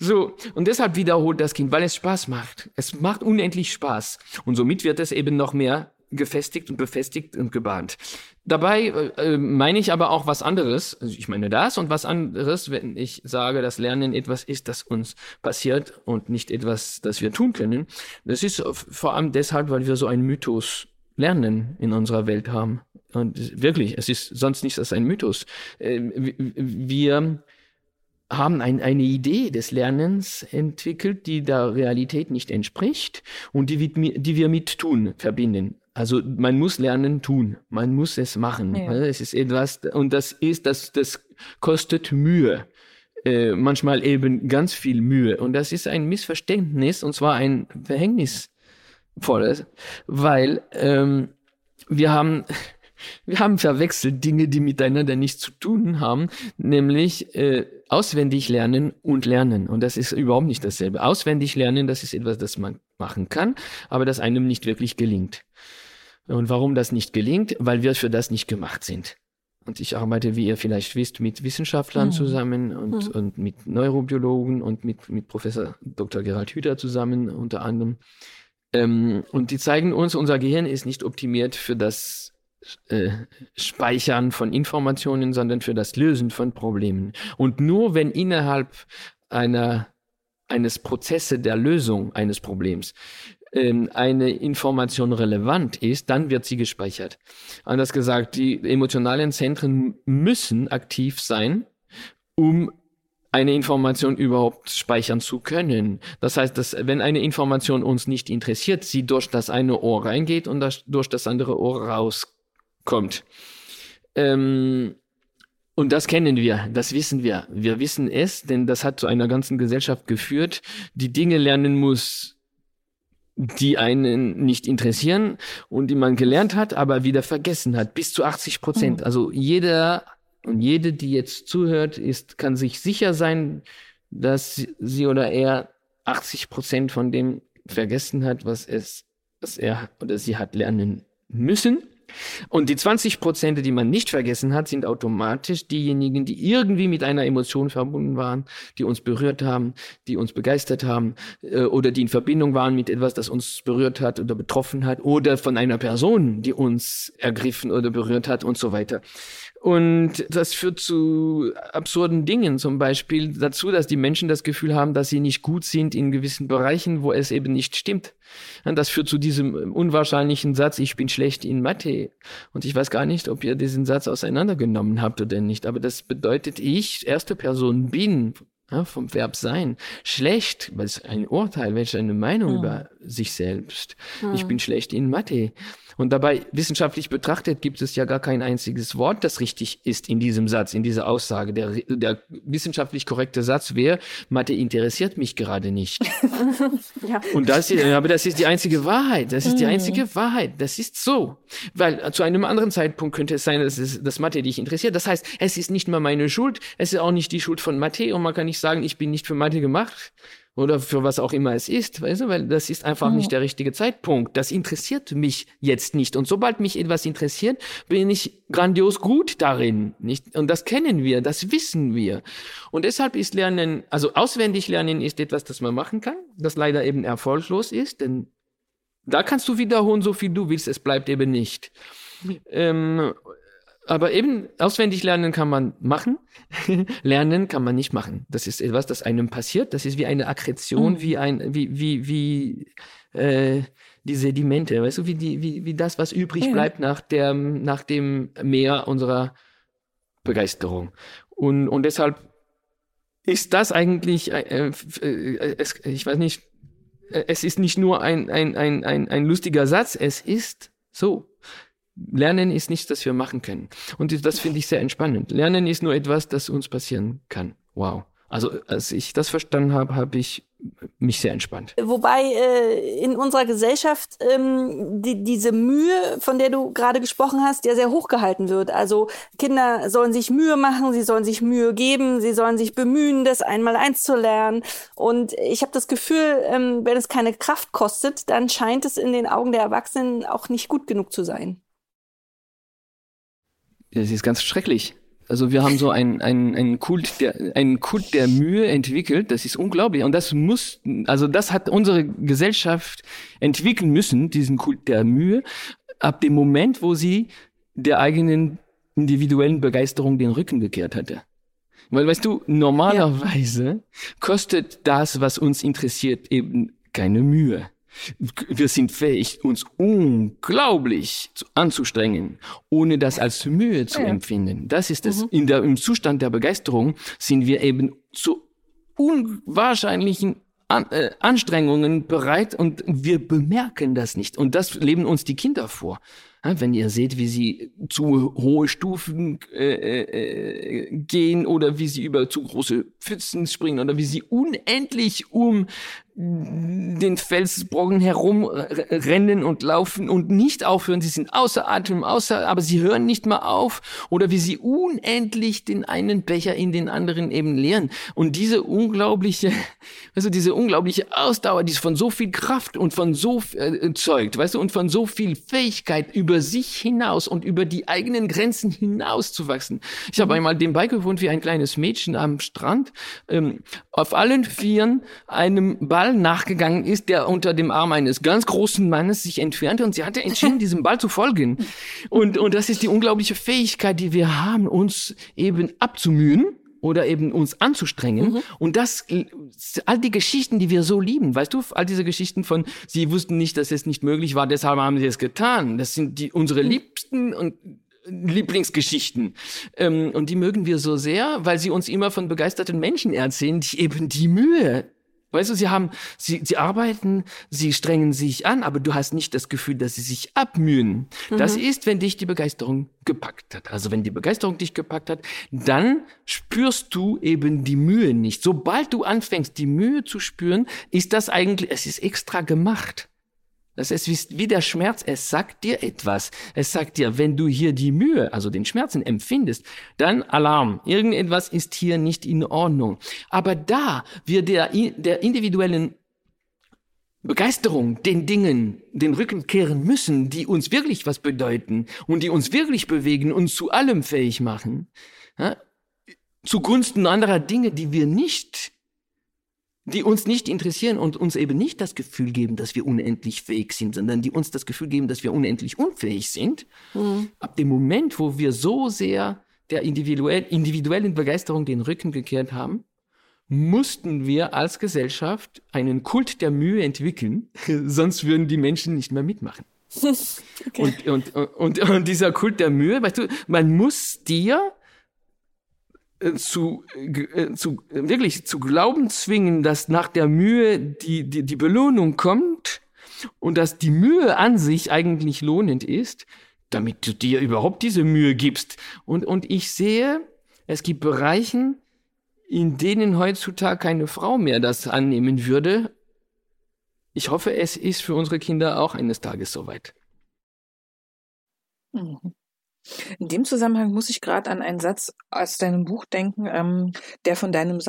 So, und deshalb wiederholt das Kind, weil es Spaß macht. Es macht unendlich Spaß. Und somit wird es eben noch mehr gefestigt und befestigt und gebahnt. Dabei äh, meine ich aber auch was anderes. Also ich meine das und was anderes, wenn ich sage, dass Lernen etwas ist, das uns passiert und nicht etwas, das wir tun können. Das ist vor allem deshalb, weil wir so einen Mythos Lernen in unserer Welt haben. Und wirklich, es ist sonst nichts als ein Mythos. Äh, wir haben ein, eine Idee des Lernens entwickelt, die der Realität nicht entspricht und die, die wir mit Tun verbinden. Also man muss lernen tun, man muss es machen. Ja. Es ist etwas und das ist das das kostet Mühe. Äh, manchmal eben ganz viel Mühe und das ist ein Missverständnis und zwar ein verhängnisvolles, weil ähm, wir haben wir haben verwechselt Dinge, die miteinander nichts zu tun haben, nämlich äh, auswendig lernen und lernen. Und das ist überhaupt nicht dasselbe. Auswendig lernen, das ist etwas, das man machen kann, aber das einem nicht wirklich gelingt. Und warum das nicht gelingt? Weil wir für das nicht gemacht sind. Und ich arbeite, wie ihr vielleicht wisst, mit Wissenschaftlern mhm. zusammen und, mhm. und mit Neurobiologen und mit, mit Professor Dr. Gerald Hüther zusammen unter anderem. Ähm, und die zeigen uns, unser Gehirn ist nicht optimiert für das äh, Speichern von Informationen, sondern für das Lösen von Problemen. Und nur wenn innerhalb einer eines Prozesse der Lösung eines Problems eine Information relevant ist, dann wird sie gespeichert. Anders gesagt, die emotionalen Zentren müssen aktiv sein, um eine Information überhaupt speichern zu können. Das heißt, dass wenn eine Information uns nicht interessiert, sie durch das eine Ohr reingeht und das, durch das andere Ohr rauskommt kommt. Ähm, und das kennen wir, das wissen wir. Wir wissen es, denn das hat zu einer ganzen Gesellschaft geführt, die Dinge lernen muss, die einen nicht interessieren und die man gelernt hat, aber wieder vergessen hat. Bis zu 80 Prozent. Mhm. Also jeder und jede, die jetzt zuhört, ist, kann sich sicher sein, dass sie oder er 80 Prozent von dem vergessen hat, was es, was er oder sie hat lernen müssen. Und die 20 Prozent, die man nicht vergessen hat, sind automatisch diejenigen, die irgendwie mit einer Emotion verbunden waren, die uns berührt haben, die uns begeistert haben äh, oder die in Verbindung waren mit etwas, das uns berührt hat oder betroffen hat oder von einer Person, die uns ergriffen oder berührt hat und so weiter. Und das führt zu absurden Dingen, zum Beispiel dazu, dass die Menschen das Gefühl haben, dass sie nicht gut sind in gewissen Bereichen, wo es eben nicht stimmt. Und das führt zu diesem unwahrscheinlichen Satz, ich bin schlecht in Mathe. Und ich weiß gar nicht, ob ihr diesen Satz auseinandergenommen habt oder nicht. Aber das bedeutet, ich, erste Person bin, ja, vom Verb sein. Schlecht, weil es ein Urteil, welche eine Meinung hm. über sich selbst. Hm. Ich bin schlecht in Mathe. Und dabei wissenschaftlich betrachtet gibt es ja gar kein einziges Wort, das richtig ist in diesem Satz, in dieser Aussage. Der, der wissenschaftlich korrekte Satz wäre, Mathe interessiert mich gerade nicht. ja. Und das, aber das ist die einzige Wahrheit. Das ist die mhm. einzige Wahrheit. Das ist so. Weil zu einem anderen Zeitpunkt könnte es sein, dass es das Mathe dich interessiert. Das heißt, es ist nicht mehr meine Schuld. Es ist auch nicht die Schuld von Mathe und man kann nicht sagen, ich bin nicht für Mathe gemacht oder für was auch immer es ist, weißt du, weil das ist einfach nicht der richtige Zeitpunkt. Das interessiert mich jetzt nicht. Und sobald mich etwas interessiert, bin ich grandios gut darin, nicht? Und das kennen wir, das wissen wir. Und deshalb ist Lernen, also auswendig lernen ist etwas, das man machen kann, das leider eben erfolglos ist, denn da kannst du wiederholen, so viel du willst, es bleibt eben nicht. Ähm, aber eben auswendig lernen kann man machen, lernen kann man nicht machen. Das ist etwas, das einem passiert. Das ist wie eine Akkretion, mhm. wie ein, wie, wie, wie äh, die Sedimente, weißt du, wie, die, wie, wie das, was übrig ja. bleibt nach, der, nach dem Meer unserer Begeisterung. Und, und deshalb ist das eigentlich, äh, äh, es, ich weiß nicht, äh, es ist nicht nur ein, ein, ein, ein, ein lustiger Satz, es ist so. Lernen ist nichts, das wir machen können. Und das finde ich sehr entspannend. Lernen ist nur etwas, das uns passieren kann. Wow. Also als ich das verstanden habe, habe ich mich sehr entspannt. Wobei äh, in unserer Gesellschaft ähm, die, diese Mühe, von der du gerade gesprochen hast, ja sehr hochgehalten wird. Also Kinder sollen sich Mühe machen, sie sollen sich Mühe geben, sie sollen sich bemühen, das einmal eins zu lernen. Und ich habe das Gefühl, ähm, wenn es keine Kraft kostet, dann scheint es in den Augen der Erwachsenen auch nicht gut genug zu sein das ist ganz schrecklich. Also wir haben so einen, einen Kult der, einen Kult der Mühe entwickelt. Das ist unglaublich. Und das muss, also das hat unsere Gesellschaft entwickeln müssen, diesen Kult der Mühe, ab dem Moment, wo sie der eigenen individuellen Begeisterung den Rücken gekehrt hatte. Weil, weißt du, normalerweise ja. kostet das, was uns interessiert, eben keine Mühe. Wir sind fähig, uns unglaublich anzustrengen, ohne das als Mühe zu ja. empfinden. Das ist es. Mhm. In der, Im Zustand der Begeisterung sind wir eben zu unwahrscheinlichen an, äh, Anstrengungen bereit und wir bemerken das nicht. Und das leben uns die Kinder vor. Wenn ihr seht, wie sie zu hohe Stufen äh, äh, gehen oder wie sie über zu große Pfützen springen oder wie sie unendlich um den Felsbrocken herumrennen und laufen und nicht aufhören. Sie sind außer Atem, außer, aber sie hören nicht mal auf. Oder wie sie unendlich den einen Becher in den anderen eben leeren. Und diese unglaubliche, also diese unglaubliche Ausdauer, die von so viel Kraft und von so äh, zeugt, weißt du, und von so viel Fähigkeit über sich hinaus und über die eigenen Grenzen hinaus zu wachsen. Ich habe mhm. einmal dem beigewohnt, wie ein kleines Mädchen am Strand ähm, auf allen Vieren einem Ball Ball nachgegangen ist, der unter dem Arm eines ganz großen Mannes sich entfernte und sie hatte entschieden, diesem Ball zu folgen. Und, und das ist die unglaubliche Fähigkeit, die wir haben, uns eben abzumühen oder eben uns anzustrengen. Mhm. Und das, all die Geschichten, die wir so lieben, weißt du, all diese Geschichten von, sie wussten nicht, dass es nicht möglich war, deshalb haben sie es getan. Das sind die, unsere mhm. liebsten und Lieblingsgeschichten. Ähm, und die mögen wir so sehr, weil sie uns immer von begeisterten Menschen erzählen, die eben die Mühe Weißt du, sie haben, sie, sie arbeiten, sie strengen sich an, aber du hast nicht das Gefühl, dass sie sich abmühen. Mhm. Das ist, wenn dich die Begeisterung gepackt hat. Also wenn die Begeisterung dich gepackt hat, dann spürst du eben die Mühe nicht. Sobald du anfängst, die Mühe zu spüren, ist das eigentlich, es ist extra gemacht. Das ist wie der Schmerz, es sagt dir etwas. Es sagt dir, wenn du hier die Mühe, also den Schmerzen empfindest, dann Alarm. Irgendetwas ist hier nicht in Ordnung. Aber da wir der, der individuellen Begeisterung den Dingen den Rücken kehren müssen, die uns wirklich was bedeuten und die uns wirklich bewegen und zu allem fähig machen, ja, zugunsten anderer Dinge, die wir nicht die uns nicht interessieren und uns eben nicht das Gefühl geben, dass wir unendlich fähig sind, sondern die uns das Gefühl geben, dass wir unendlich unfähig sind. Mhm. Ab dem Moment, wo wir so sehr der individuell, individuellen Begeisterung den Rücken gekehrt haben, mussten wir als Gesellschaft einen Kult der Mühe entwickeln, sonst würden die Menschen nicht mehr mitmachen. okay. und, und, und, und dieser Kult der Mühe, weißt du, man muss dir zu, äh, zu wirklich zu glauben zwingen, dass nach der Mühe die, die, die Belohnung kommt und dass die Mühe an sich eigentlich lohnend ist, damit du dir überhaupt diese Mühe gibst. Und, und ich sehe, es gibt Bereichen, in denen heutzutage keine Frau mehr das annehmen würde. Ich hoffe, es ist für unsere Kinder auch eines Tages soweit. Mhm. In dem Zusammenhang muss ich gerade an einen Satz aus deinem Buch denken, ähm, der von deinem,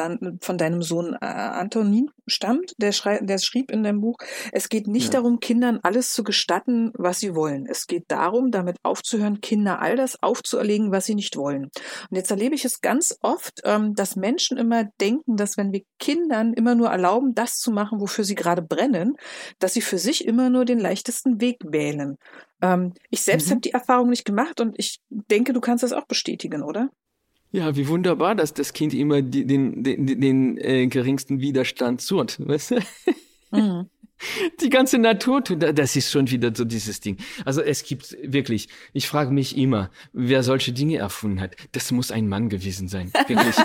von deinem Sohn äh, Antonin stammt. Der, der schrieb in deinem Buch, es geht nicht ja. darum, Kindern alles zu gestatten, was sie wollen. Es geht darum, damit aufzuhören, Kinder all das aufzuerlegen, was sie nicht wollen. Und jetzt erlebe ich es ganz oft, ähm, dass Menschen immer denken, dass wenn wir Kindern immer nur erlauben, das zu machen, wofür sie gerade brennen, dass sie für sich immer nur den leichtesten Weg wählen. Ähm, ich selbst mhm. habe die Erfahrung nicht gemacht und ich denke, du kannst das auch bestätigen, oder? Ja, wie wunderbar, dass das Kind immer die, den, den, den, äh, geringsten Widerstand sucht, weißt du? Mhm. Die ganze Natur das ist schon wieder so dieses Ding. Also es gibt wirklich, ich frage mich immer, wer solche Dinge erfunden hat. Das muss ein Mann gewesen sein, wirklich.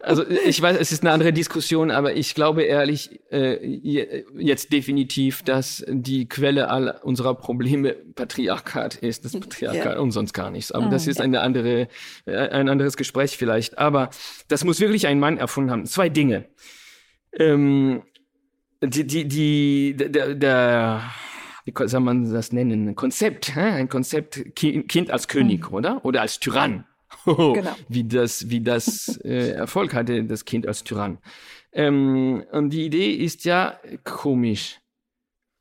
also ich weiß, es ist eine andere Diskussion, aber ich glaube ehrlich äh, jetzt definitiv, dass die Quelle aller unserer Probleme Patriarchat ist, das Patriarchat ja. und sonst gar nichts. Aber das ah, ist eine andere, äh, ein anderes Gespräch vielleicht. Aber das muss wirklich ein Mann erfunden haben. Zwei Dinge. Ähm, die, die, die, der, der, wie soll man das nennen? Konzept, ein Konzept Kind als König, mhm. oder? Oder als Tyrann. genau. Wie das, wie das äh, Erfolg hatte, das Kind als Tyrann. Ähm, und die Idee ist ja komisch.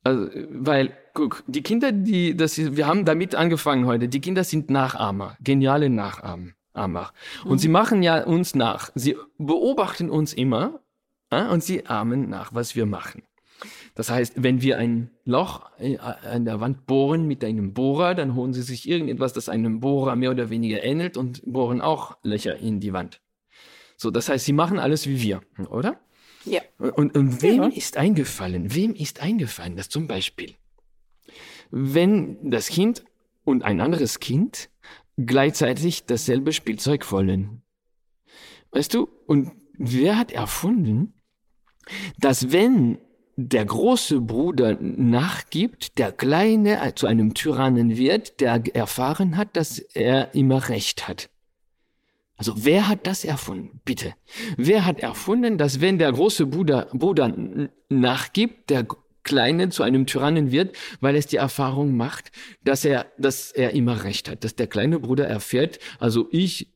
Also, weil, guck, die Kinder, die, das ist, wir haben damit angefangen heute, die Kinder sind Nachahmer, geniale Nachahmer. Und sie machen ja uns nach. Sie beobachten uns immer und sie ahmen nach, was wir machen. Das heißt, wenn wir ein Loch äh, an der Wand bohren mit einem Bohrer, dann holen sie sich irgendetwas, das einem Bohrer mehr oder weniger ähnelt und bohren auch Löcher in die Wand. So, das heißt, sie machen alles wie wir, oder? Ja. Und, und wem ja. ist eingefallen, wem ist eingefallen, dass zum Beispiel, wenn das Kind und ein anderes Kind gleichzeitig dasselbe Spielzeug wollen. Weißt du, und wer hat erfunden, dass wenn der große Bruder nachgibt, der Kleine zu einem Tyrannen wird, der erfahren hat, dass er immer Recht hat. Also wer hat das erfunden? Bitte. Wer hat erfunden, dass wenn der große Bruder, Bruder nachgibt, der Kleine zu einem Tyrannen wird, weil es die Erfahrung macht, dass er, dass er immer Recht hat, dass der kleine Bruder erfährt, also ich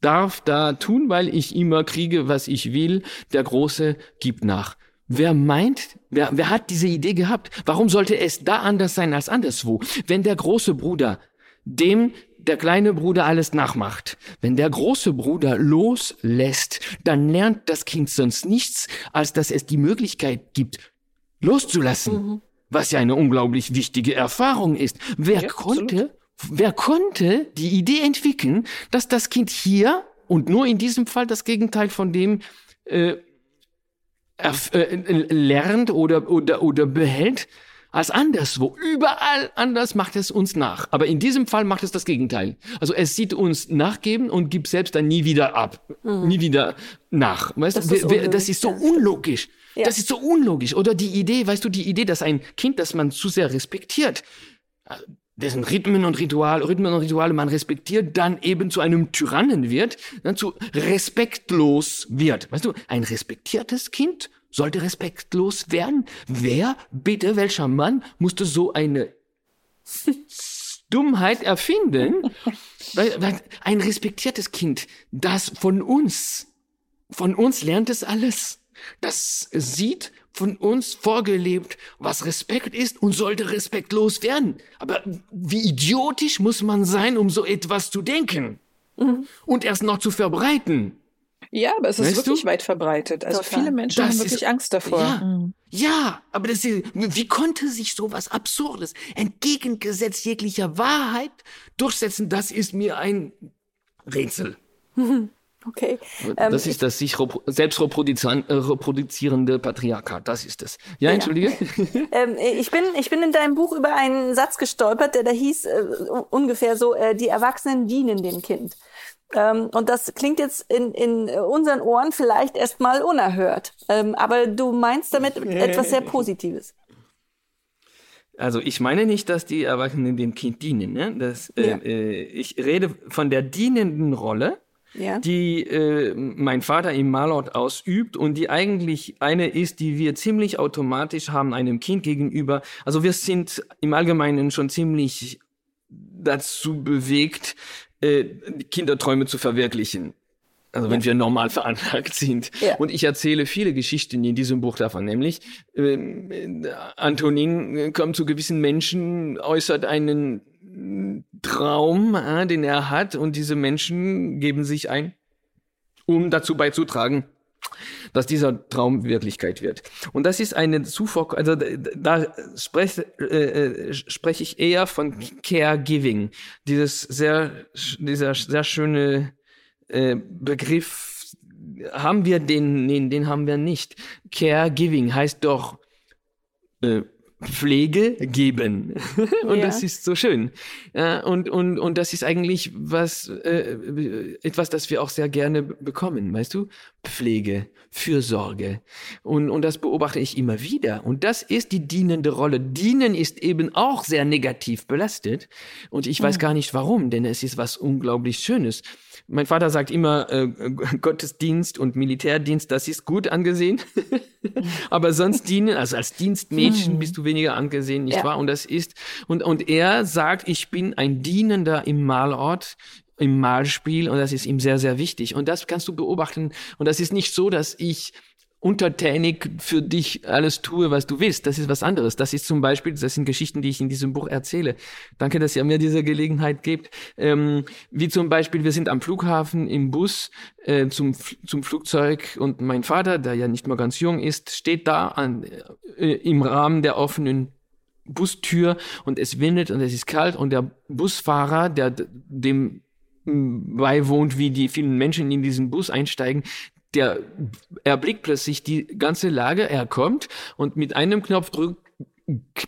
darf da tun, weil ich immer kriege, was ich will, der Große gibt nach. Wer meint, wer, wer hat diese Idee gehabt? Warum sollte es da anders sein als anderswo? Wenn der große Bruder dem der kleine Bruder alles nachmacht. Wenn der große Bruder loslässt, dann lernt das Kind sonst nichts, als dass es die Möglichkeit gibt, loszulassen. Mhm. Was ja eine unglaublich wichtige Erfahrung ist. Wer ja, konnte, absolut. Wer konnte die Idee entwickeln, dass das Kind hier und nur in diesem Fall das Gegenteil von dem äh, äh, lernt oder, oder, oder behält, als anderswo. Überall anders macht es uns nach. Aber in diesem Fall macht es das Gegenteil. Also es sieht uns nachgeben und gibt selbst dann nie wieder ab. Mhm. Nie wieder nach. Weißt das, ist das ist so unlogisch. Ja. Das ist so unlogisch. Oder die Idee, weißt du, die Idee, dass ein Kind, das man zu sehr respektiert, dessen Rhythmen und Ritual, Rhythmen und Rituale man respektiert, dann eben zu einem Tyrannen wird, dann zu respektlos wird. Weißt du, ein respektiertes Kind sollte respektlos werden? Wer, bitte, welcher Mann musste so eine Dummheit erfinden? Ein respektiertes Kind, das von uns, von uns lernt es alles das sieht von uns vorgelebt, was Respekt ist und sollte respektlos werden. Aber wie idiotisch muss man sein, um so etwas zu denken mhm. und erst noch zu verbreiten? Ja, aber es ist weißt wirklich du? weit verbreitet. Also Total. viele Menschen das haben wirklich ist, Angst davor. Ja, mhm. ja aber das ist, wie konnte sich sowas Absurdes, entgegengesetzt jeglicher Wahrheit durchsetzen? Das ist mir ein Rätsel. Okay. Das ähm, ist das sich selbst reproduzierende Patriarchat. Das ist es. Ja, entschuldige. Ja. ähm, ich, bin, ich bin in deinem Buch über einen Satz gestolpert, der da hieß äh, ungefähr so, äh, die Erwachsenen dienen dem Kind. Ähm, und das klingt jetzt in, in unseren Ohren vielleicht erstmal unerhört. Ähm, aber du meinst damit etwas sehr Positives. Also ich meine nicht, dass die Erwachsenen dem Kind dienen. Ne? Das, äh, ja. äh, ich rede von der dienenden Rolle ja. die äh, mein Vater im Malort ausübt und die eigentlich eine ist, die wir ziemlich automatisch haben einem Kind gegenüber. Also wir sind im Allgemeinen schon ziemlich dazu bewegt, äh, Kinderträume zu verwirklichen. Also wenn ja. wir normal veranlagt sind. Ja. Und ich erzähle viele Geschichten in diesem Buch davon, nämlich äh, Antonin kommt zu gewissen Menschen, äußert einen Traum, äh, den er hat, und diese Menschen geben sich ein, um dazu beizutragen, dass dieser Traum Wirklichkeit wird. Und das ist eine Zufall, also da spreche, äh, spreche ich eher von Caregiving, dieses sehr, dieser sehr schöne äh, Begriff. Haben wir den? Nee, den haben wir nicht. Caregiving heißt doch äh, Pflege geben. und ja. das ist so schön. und, und, und das ist eigentlich was, äh, etwas, das wir auch sehr gerne bekommen, weißt du? Pflege, Fürsorge. Und, und das beobachte ich immer wieder. Und das ist die dienende Rolle. Dienen ist eben auch sehr negativ belastet. Und ich weiß mhm. gar nicht warum, denn es ist was unglaublich Schönes. Mein Vater sagt immer, äh, Gottesdienst und Militärdienst, das ist gut angesehen. Aber sonst dienen, also als Dienstmädchen hm. bist du weniger angesehen, nicht ja. wahr? Und das ist, und, und er sagt, ich bin ein Dienender im Malort, im Malspiel und das ist ihm sehr, sehr wichtig. Und das kannst du beobachten. Und das ist nicht so, dass ich untertänig für dich alles tue, was du willst. Das ist was anderes. Das ist zum Beispiel, das sind Geschichten, die ich in diesem Buch erzähle. Danke, dass ihr mir diese Gelegenheit gebt. Ähm, wie zum Beispiel, wir sind am Flughafen im Bus äh, zum, zum Flugzeug und mein Vater, der ja nicht mehr ganz jung ist, steht da an, äh, im Rahmen der offenen Bustür und es windet und es ist kalt und der Busfahrer, der dem beiwohnt, wie die vielen Menschen in diesen Bus einsteigen, der erblickt plötzlich die ganze Lage, er kommt und mit einem Knopfdruck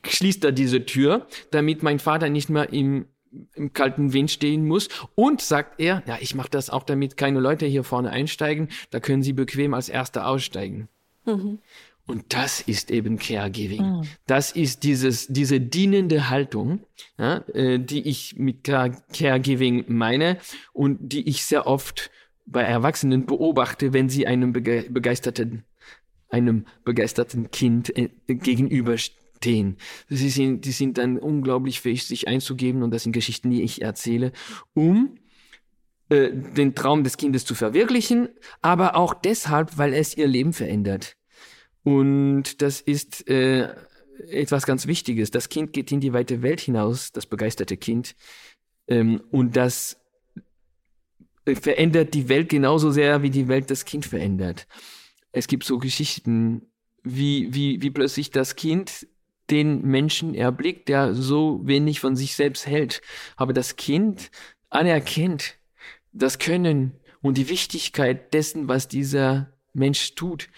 schließt er diese Tür, damit mein Vater nicht mehr im, im kalten Wind stehen muss. Und sagt er, ja, ich mache das auch, damit keine Leute hier vorne einsteigen, da können sie bequem als Erster aussteigen. Mhm. Und das ist eben Caregiving. Mhm. Das ist dieses, diese dienende Haltung, ja, äh, die ich mit Caregiving meine und die ich sehr oft bei Erwachsenen beobachte, wenn sie einem begeisterten, einem begeisterten Kind äh, gegenüberstehen. Sie sind, die sind dann unglaublich fähig, sich einzugeben und das sind Geschichten, die ich erzähle, um äh, den Traum des Kindes zu verwirklichen, aber auch deshalb, weil es ihr Leben verändert. Und das ist äh, etwas ganz Wichtiges. Das Kind geht in die weite Welt hinaus, das begeisterte Kind. Ähm, und das verändert die Welt genauso sehr, wie die Welt das Kind verändert. Es gibt so Geschichten, wie, wie, wie plötzlich das Kind den Menschen erblickt, der so wenig von sich selbst hält. Aber das Kind anerkennt das Können und die Wichtigkeit dessen, was dieser Mensch tut.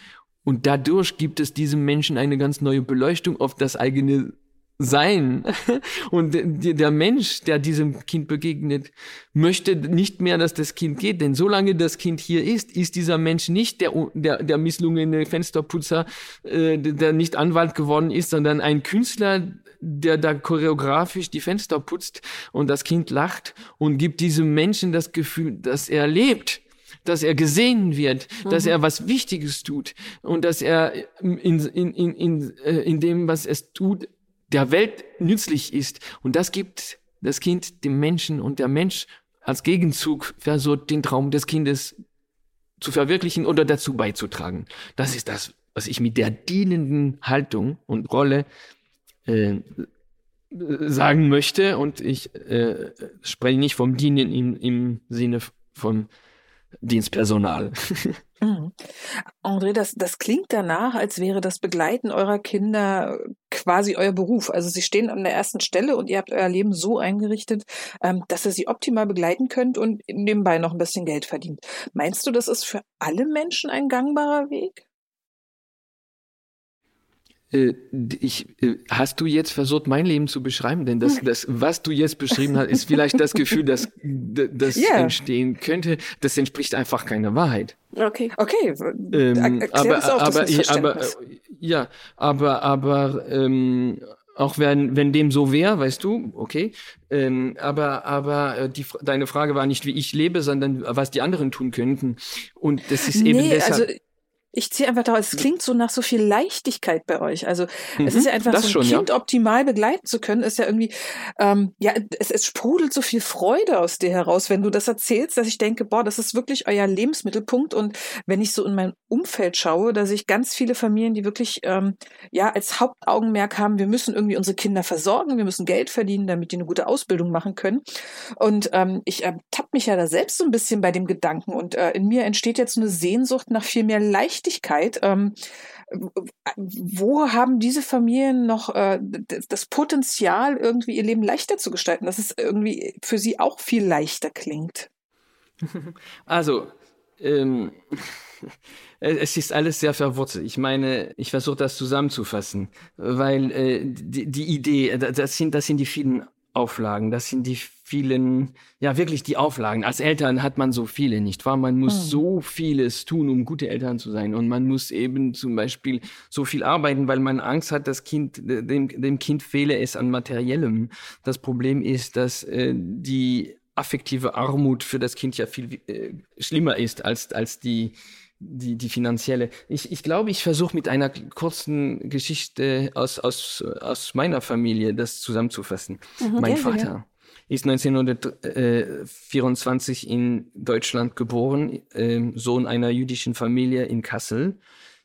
Und dadurch gibt es diesem Menschen eine ganz neue Beleuchtung auf das eigene sein. Und der Mensch, der diesem Kind begegnet, möchte nicht mehr, dass das Kind geht. Denn solange das Kind hier ist, ist dieser Mensch nicht der, der, der misslungene Fensterputzer, äh, der nicht Anwalt geworden ist, sondern ein Künstler, der da choreografisch die Fenster putzt und das Kind lacht und gibt diesem Menschen das Gefühl, dass er lebt dass er gesehen wird, mhm. dass er was Wichtiges tut und dass er in, in, in, in, äh, in dem, was es tut, der Welt nützlich ist. Und das gibt das Kind dem Menschen und der Mensch als Gegenzug versucht, den Traum des Kindes zu verwirklichen oder dazu beizutragen. Das ist das, was ich mit der dienenden Haltung und Rolle äh, sagen möchte. Und ich äh, spreche nicht vom Dienen im, im Sinne von Dienstpersonal. Mhm. André, das, das klingt danach, als wäre das Begleiten eurer Kinder quasi euer Beruf. Also sie stehen an der ersten Stelle und ihr habt euer Leben so eingerichtet, ähm, dass ihr sie optimal begleiten könnt und nebenbei noch ein bisschen Geld verdient. Meinst du, das ist für alle Menschen ein gangbarer Weg? Äh, ich, äh, hast du jetzt versucht, mein Leben zu beschreiben? Denn das, das, was du jetzt beschrieben hast, ist vielleicht das Gefühl, dass das yeah. entstehen könnte. Das entspricht einfach keiner Wahrheit. Okay. Okay. Ähm, aber, auf, aber, ich, aber, ja, aber, aber, ähm, auch wenn, wenn dem so wäre, weißt du, okay. Ähm, aber aber äh, die, deine Frage war nicht, wie ich lebe, sondern was die anderen tun könnten. Und das ist eben nee, deshalb. Also ich ziehe einfach daraus, es klingt so nach so viel Leichtigkeit bei euch. Also mhm, es ist ja einfach so ein schon, Kind ja. optimal begleiten zu können, ist ja irgendwie, ähm, ja, es, es sprudelt so viel Freude aus dir heraus, wenn du das erzählst, dass ich denke, boah, das ist wirklich euer Lebensmittelpunkt. Und wenn ich so in mein Umfeld schaue, da sehe ich ganz viele Familien, die wirklich ähm, ja als Hauptaugenmerk haben, wir müssen irgendwie unsere Kinder versorgen, wir müssen Geld verdienen, damit die eine gute Ausbildung machen können. Und ähm, ich ertappe mich ja da selbst so ein bisschen bei dem Gedanken und äh, in mir entsteht jetzt eine Sehnsucht nach viel mehr Leichtigkeit Leichtigkeit. Ähm, wo haben diese Familien noch äh, das Potenzial, irgendwie ihr Leben leichter zu gestalten, dass es irgendwie für sie auch viel leichter klingt? Also, ähm, es ist alles sehr verwurzelt. Ich meine, ich versuche das zusammenzufassen, weil äh, die, die Idee, das sind, das sind die vielen Auflagen, das sind die vielen, ja wirklich die Auflagen. Als Eltern hat man so viele, nicht wahr? Man muss hm. so vieles tun, um gute Eltern zu sein. Und man muss eben zum Beispiel so viel arbeiten, weil man Angst hat, das Kind, dem, dem Kind fehle es an Materiellem. Das Problem ist, dass äh, die affektive Armut für das Kind ja viel äh, schlimmer ist als, als die die, die finanzielle. Ich, ich glaube, ich versuche mit einer kurzen Geschichte aus, aus, aus meiner Familie das zusammenzufassen. Mhm, mein Vater. Ist 1924 in Deutschland geboren, äh, Sohn einer jüdischen Familie in Kassel.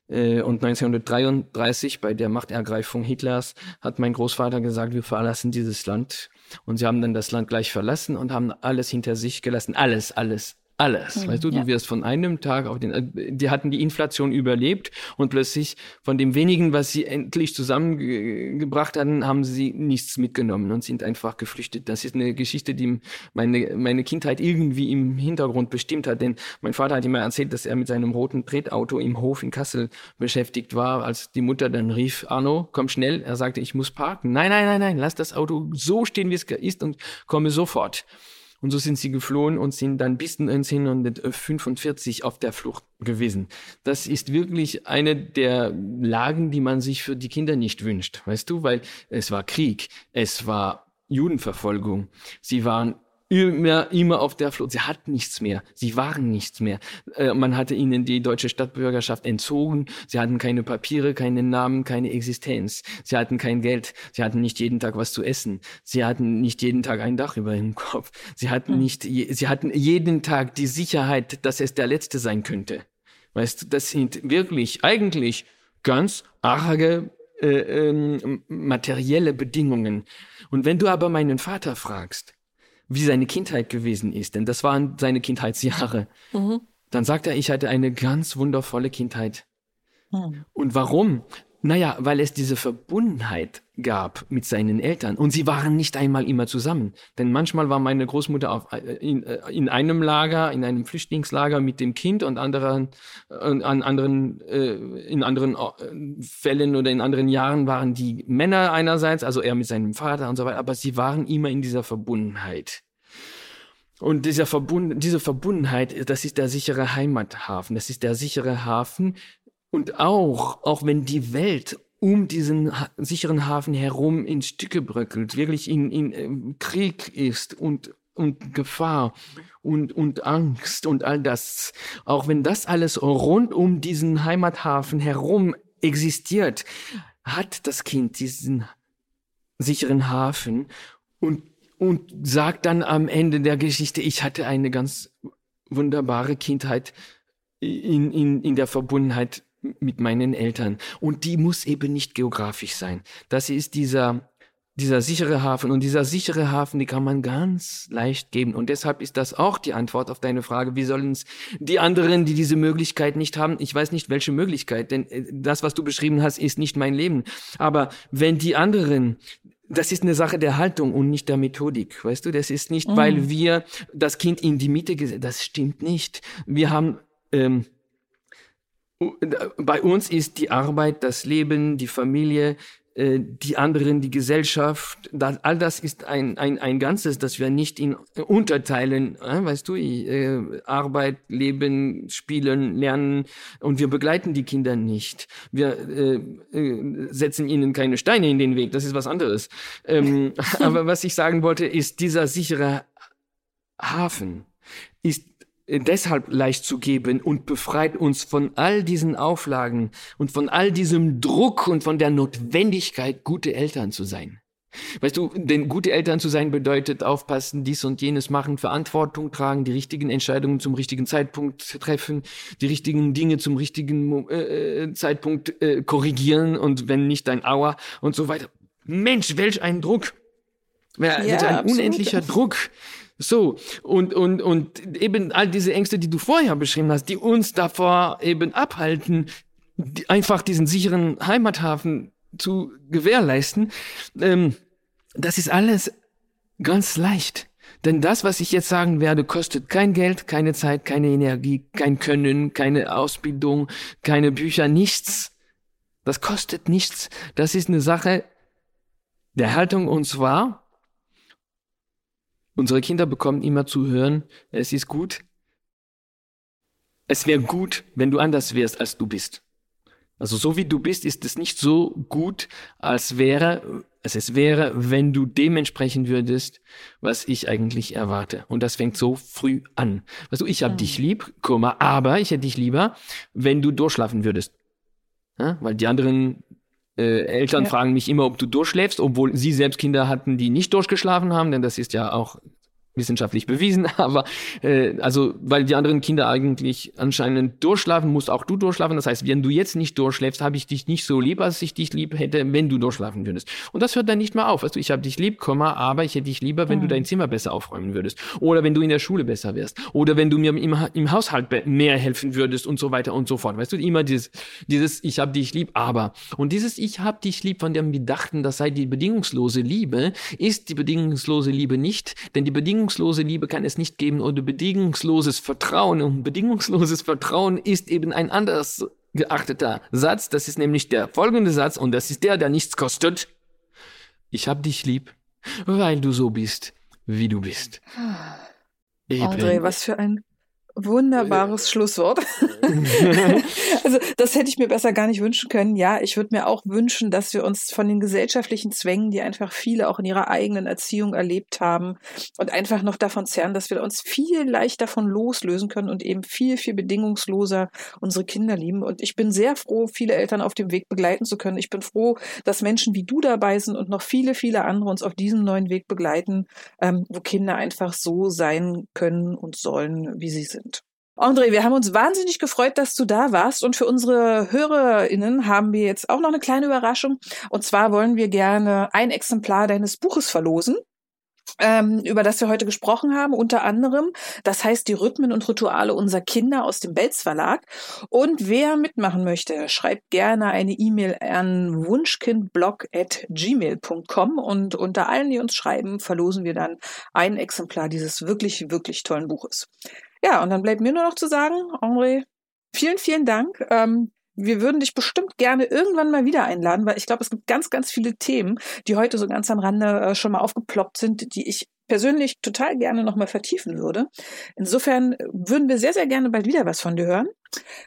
Äh, und 1933 bei der Machtergreifung Hitlers hat mein Großvater gesagt, wir verlassen dieses Land. Und sie haben dann das Land gleich verlassen und haben alles hinter sich gelassen. Alles, alles, alles. Mhm, weißt du, ja. du wirst von einem Tag auf den, äh, die hatten die Inflation überlebt und plötzlich von dem wenigen, was sie endlich zusammengebracht hatten, haben sie nichts mitgenommen und sind einfach geflüchtet. Das ist eine Geschichte, die meine, meine Kindheit irgendwie im Hintergrund bestimmt hat, denn mein Vater hat immer erzählt, dass er mit seinem roten Tretauto im Hof in Kassel beschäftigt war, als die Mutter dann rief, Arno, komm schnell. Er sagte, ich muss parken. Nein, nein, nein, nein, lass das Auto so stehen, wie es ist und komme sofort. Und so sind sie geflohen und sind dann bis 1945 auf der Flucht gewesen. Das ist wirklich eine der Lagen, die man sich für die Kinder nicht wünscht, weißt du, weil es war Krieg, es war Judenverfolgung, sie waren immer, immer auf der Flucht. Sie hatten nichts mehr. Sie waren nichts mehr. Äh, man hatte ihnen die deutsche Stadtbürgerschaft entzogen. Sie hatten keine Papiere, keinen Namen, keine Existenz. Sie hatten kein Geld. Sie hatten nicht jeden Tag was zu essen. Sie hatten nicht jeden Tag ein Dach über dem Kopf. Sie hatten hm. nicht, sie hatten jeden Tag die Sicherheit, dass es der letzte sein könnte. Weißt du, das sind wirklich eigentlich ganz arge äh, ähm, materielle Bedingungen. Und wenn du aber meinen Vater fragst, wie seine Kindheit gewesen ist, denn das waren seine Kindheitsjahre. Mhm. Dann sagt er, ich hatte eine ganz wundervolle Kindheit. Mhm. Und warum? Naja, weil es diese Verbundenheit gab mit seinen Eltern. Und sie waren nicht einmal immer zusammen. Denn manchmal war meine Großmutter auf, äh, in, äh, in einem Lager, in einem Flüchtlingslager mit dem Kind und anderen, äh, an anderen, in anderen Fällen oder in anderen Jahren waren die Männer einerseits, also er mit seinem Vater und so weiter, aber sie waren immer in dieser Verbundenheit. Und dieser Verbund, diese Verbundenheit, das ist der sichere Heimathafen, das ist der sichere Hafen, und auch, auch wenn die Welt um diesen sicheren Hafen herum in Stücke bröckelt, wirklich in, in äh, Krieg ist und, und Gefahr und, und Angst und all das, auch wenn das alles rund um diesen Heimathafen herum existiert, hat das Kind diesen sicheren Hafen und, und sagt dann am Ende der Geschichte, ich hatte eine ganz wunderbare Kindheit in, in, in der Verbundenheit mit meinen Eltern. Und die muss eben nicht geografisch sein. Das ist dieser, dieser sichere Hafen. Und dieser sichere Hafen, die kann man ganz leicht geben. Und deshalb ist das auch die Antwort auf deine Frage, wie sollen es die anderen, die diese Möglichkeit nicht haben, ich weiß nicht welche Möglichkeit, denn äh, das, was du beschrieben hast, ist nicht mein Leben. Aber wenn die anderen das ist eine Sache der Haltung und nicht der Methodik, weißt du? Das ist nicht, mhm. weil wir das Kind in die Mitte gesetzt, das stimmt nicht. Wir haben ähm, bei uns ist die Arbeit, das Leben, die Familie, äh, die anderen, die Gesellschaft, das, all das ist ein, ein, ein Ganzes, das wir nicht in Unterteilen, äh, weißt du, äh, Arbeit, Leben, Spielen, Lernen und wir begleiten die Kinder nicht. Wir äh, äh, setzen ihnen keine Steine in den Weg, das ist was anderes. Ähm, aber was ich sagen wollte, ist, dieser sichere Hafen ist deshalb leicht zu geben und befreit uns von all diesen Auflagen und von all diesem Druck und von der Notwendigkeit, gute Eltern zu sein. Weißt du, denn gute Eltern zu sein bedeutet aufpassen, dies und jenes machen, Verantwortung tragen, die richtigen Entscheidungen zum richtigen Zeitpunkt treffen, die richtigen Dinge zum richtigen äh, äh Zeitpunkt äh, korrigieren und wenn nicht ein Auer und so weiter. Mensch, welch ein Druck! Ja, ja ein absolut. unendlicher Druck. So, und, und, und eben all diese Ängste, die du vorher beschrieben hast, die uns davor eben abhalten, die, einfach diesen sicheren Heimathafen zu gewährleisten, ähm, das ist alles ganz leicht. Denn das, was ich jetzt sagen werde, kostet kein Geld, keine Zeit, keine Energie, kein Können, keine Ausbildung, keine Bücher, nichts. Das kostet nichts. Das ist eine Sache der Haltung und zwar Unsere Kinder bekommen immer zu hören, es ist gut. Es wäre gut, wenn du anders wärst, als du bist. Also so wie du bist, ist es nicht so gut, als wäre, als es wäre, wenn du dementsprechend würdest, was ich eigentlich erwarte. Und das fängt so früh an. Du, ich hab mhm. dich lieb, Komma, aber ich hätte dich lieber, wenn du durchschlafen würdest. Ja? Weil die anderen äh, Eltern ja. fragen mich immer, ob du durchschläfst, obwohl sie selbst Kinder hatten, die nicht durchgeschlafen haben, denn das ist ja auch wissenschaftlich bewiesen, aber äh, also weil die anderen Kinder eigentlich anscheinend durchschlafen, musst auch du durchschlafen. Das heißt, wenn du jetzt nicht durchschläfst, habe ich dich nicht so lieb, als ich dich lieb hätte, wenn du durchschlafen würdest. Und das hört dann nicht mehr auf. Also ich habe dich lieb, Komma, aber ich hätte dich lieber, wenn mhm. du dein Zimmer besser aufräumen würdest oder wenn du in der Schule besser wärst oder wenn du mir im, im Haushalt mehr helfen würdest und so weiter und so fort. Weißt du, immer dieses dieses ich habe dich lieb, aber und dieses ich habe dich lieb, von dem wir dachten, das sei die bedingungslose Liebe, ist die bedingungslose Liebe nicht, denn die bedingungslose bedingungslose Liebe kann es nicht geben oder bedingungsloses Vertrauen. Und bedingungsloses Vertrauen ist eben ein anders geachteter Satz. Das ist nämlich der folgende Satz und das ist der, der nichts kostet. Ich hab dich lieb, weil du so bist, wie du bist. Eben. André, was für ein Wunderbares Schlusswort. also das hätte ich mir besser gar nicht wünschen können. Ja, ich würde mir auch wünschen, dass wir uns von den gesellschaftlichen Zwängen, die einfach viele auch in ihrer eigenen Erziehung erlebt haben und einfach noch davon zerren, dass wir uns viel leichter davon loslösen können und eben viel, viel bedingungsloser unsere Kinder lieben. Und ich bin sehr froh, viele Eltern auf dem Weg begleiten zu können. Ich bin froh, dass Menschen wie du dabei sind und noch viele, viele andere uns auf diesem neuen Weg begleiten, ähm, wo Kinder einfach so sein können und sollen, wie sie sind. André, wir haben uns wahnsinnig gefreut, dass du da warst. Und für unsere HörerInnen haben wir jetzt auch noch eine kleine Überraschung. Und zwar wollen wir gerne ein Exemplar deines Buches verlosen. Ähm, über das wir heute gesprochen haben, unter anderem. Das heißt, die Rhythmen und Rituale unserer Kinder aus dem Belz Verlag. Und wer mitmachen möchte, schreibt gerne eine E-Mail an wunschkindblog.gmail.com und unter allen, die uns schreiben, verlosen wir dann ein Exemplar dieses wirklich, wirklich tollen Buches. Ja, und dann bleibt mir nur noch zu sagen, Henri, vielen, vielen Dank. Ähm, wir würden dich bestimmt gerne irgendwann mal wieder einladen, weil ich glaube, es gibt ganz, ganz viele Themen, die heute so ganz am Rande äh, schon mal aufgeploppt sind, die ich persönlich total gerne nochmal vertiefen würde. Insofern würden wir sehr, sehr gerne bald wieder was von dir hören.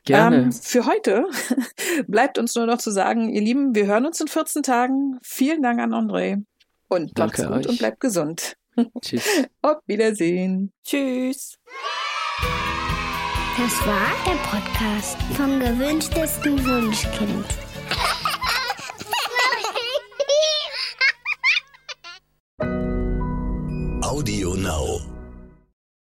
Gerne. Ähm, für heute bleibt uns nur noch zu sagen, ihr Lieben, wir hören uns in 14 Tagen. Vielen Dank an André und Danke macht's gut euch. und bleibt gesund. Tschüss. Auf Wiedersehen. Tschüss. Das war der Podcast vom gewünschtesten Wunschkind. Audio Now.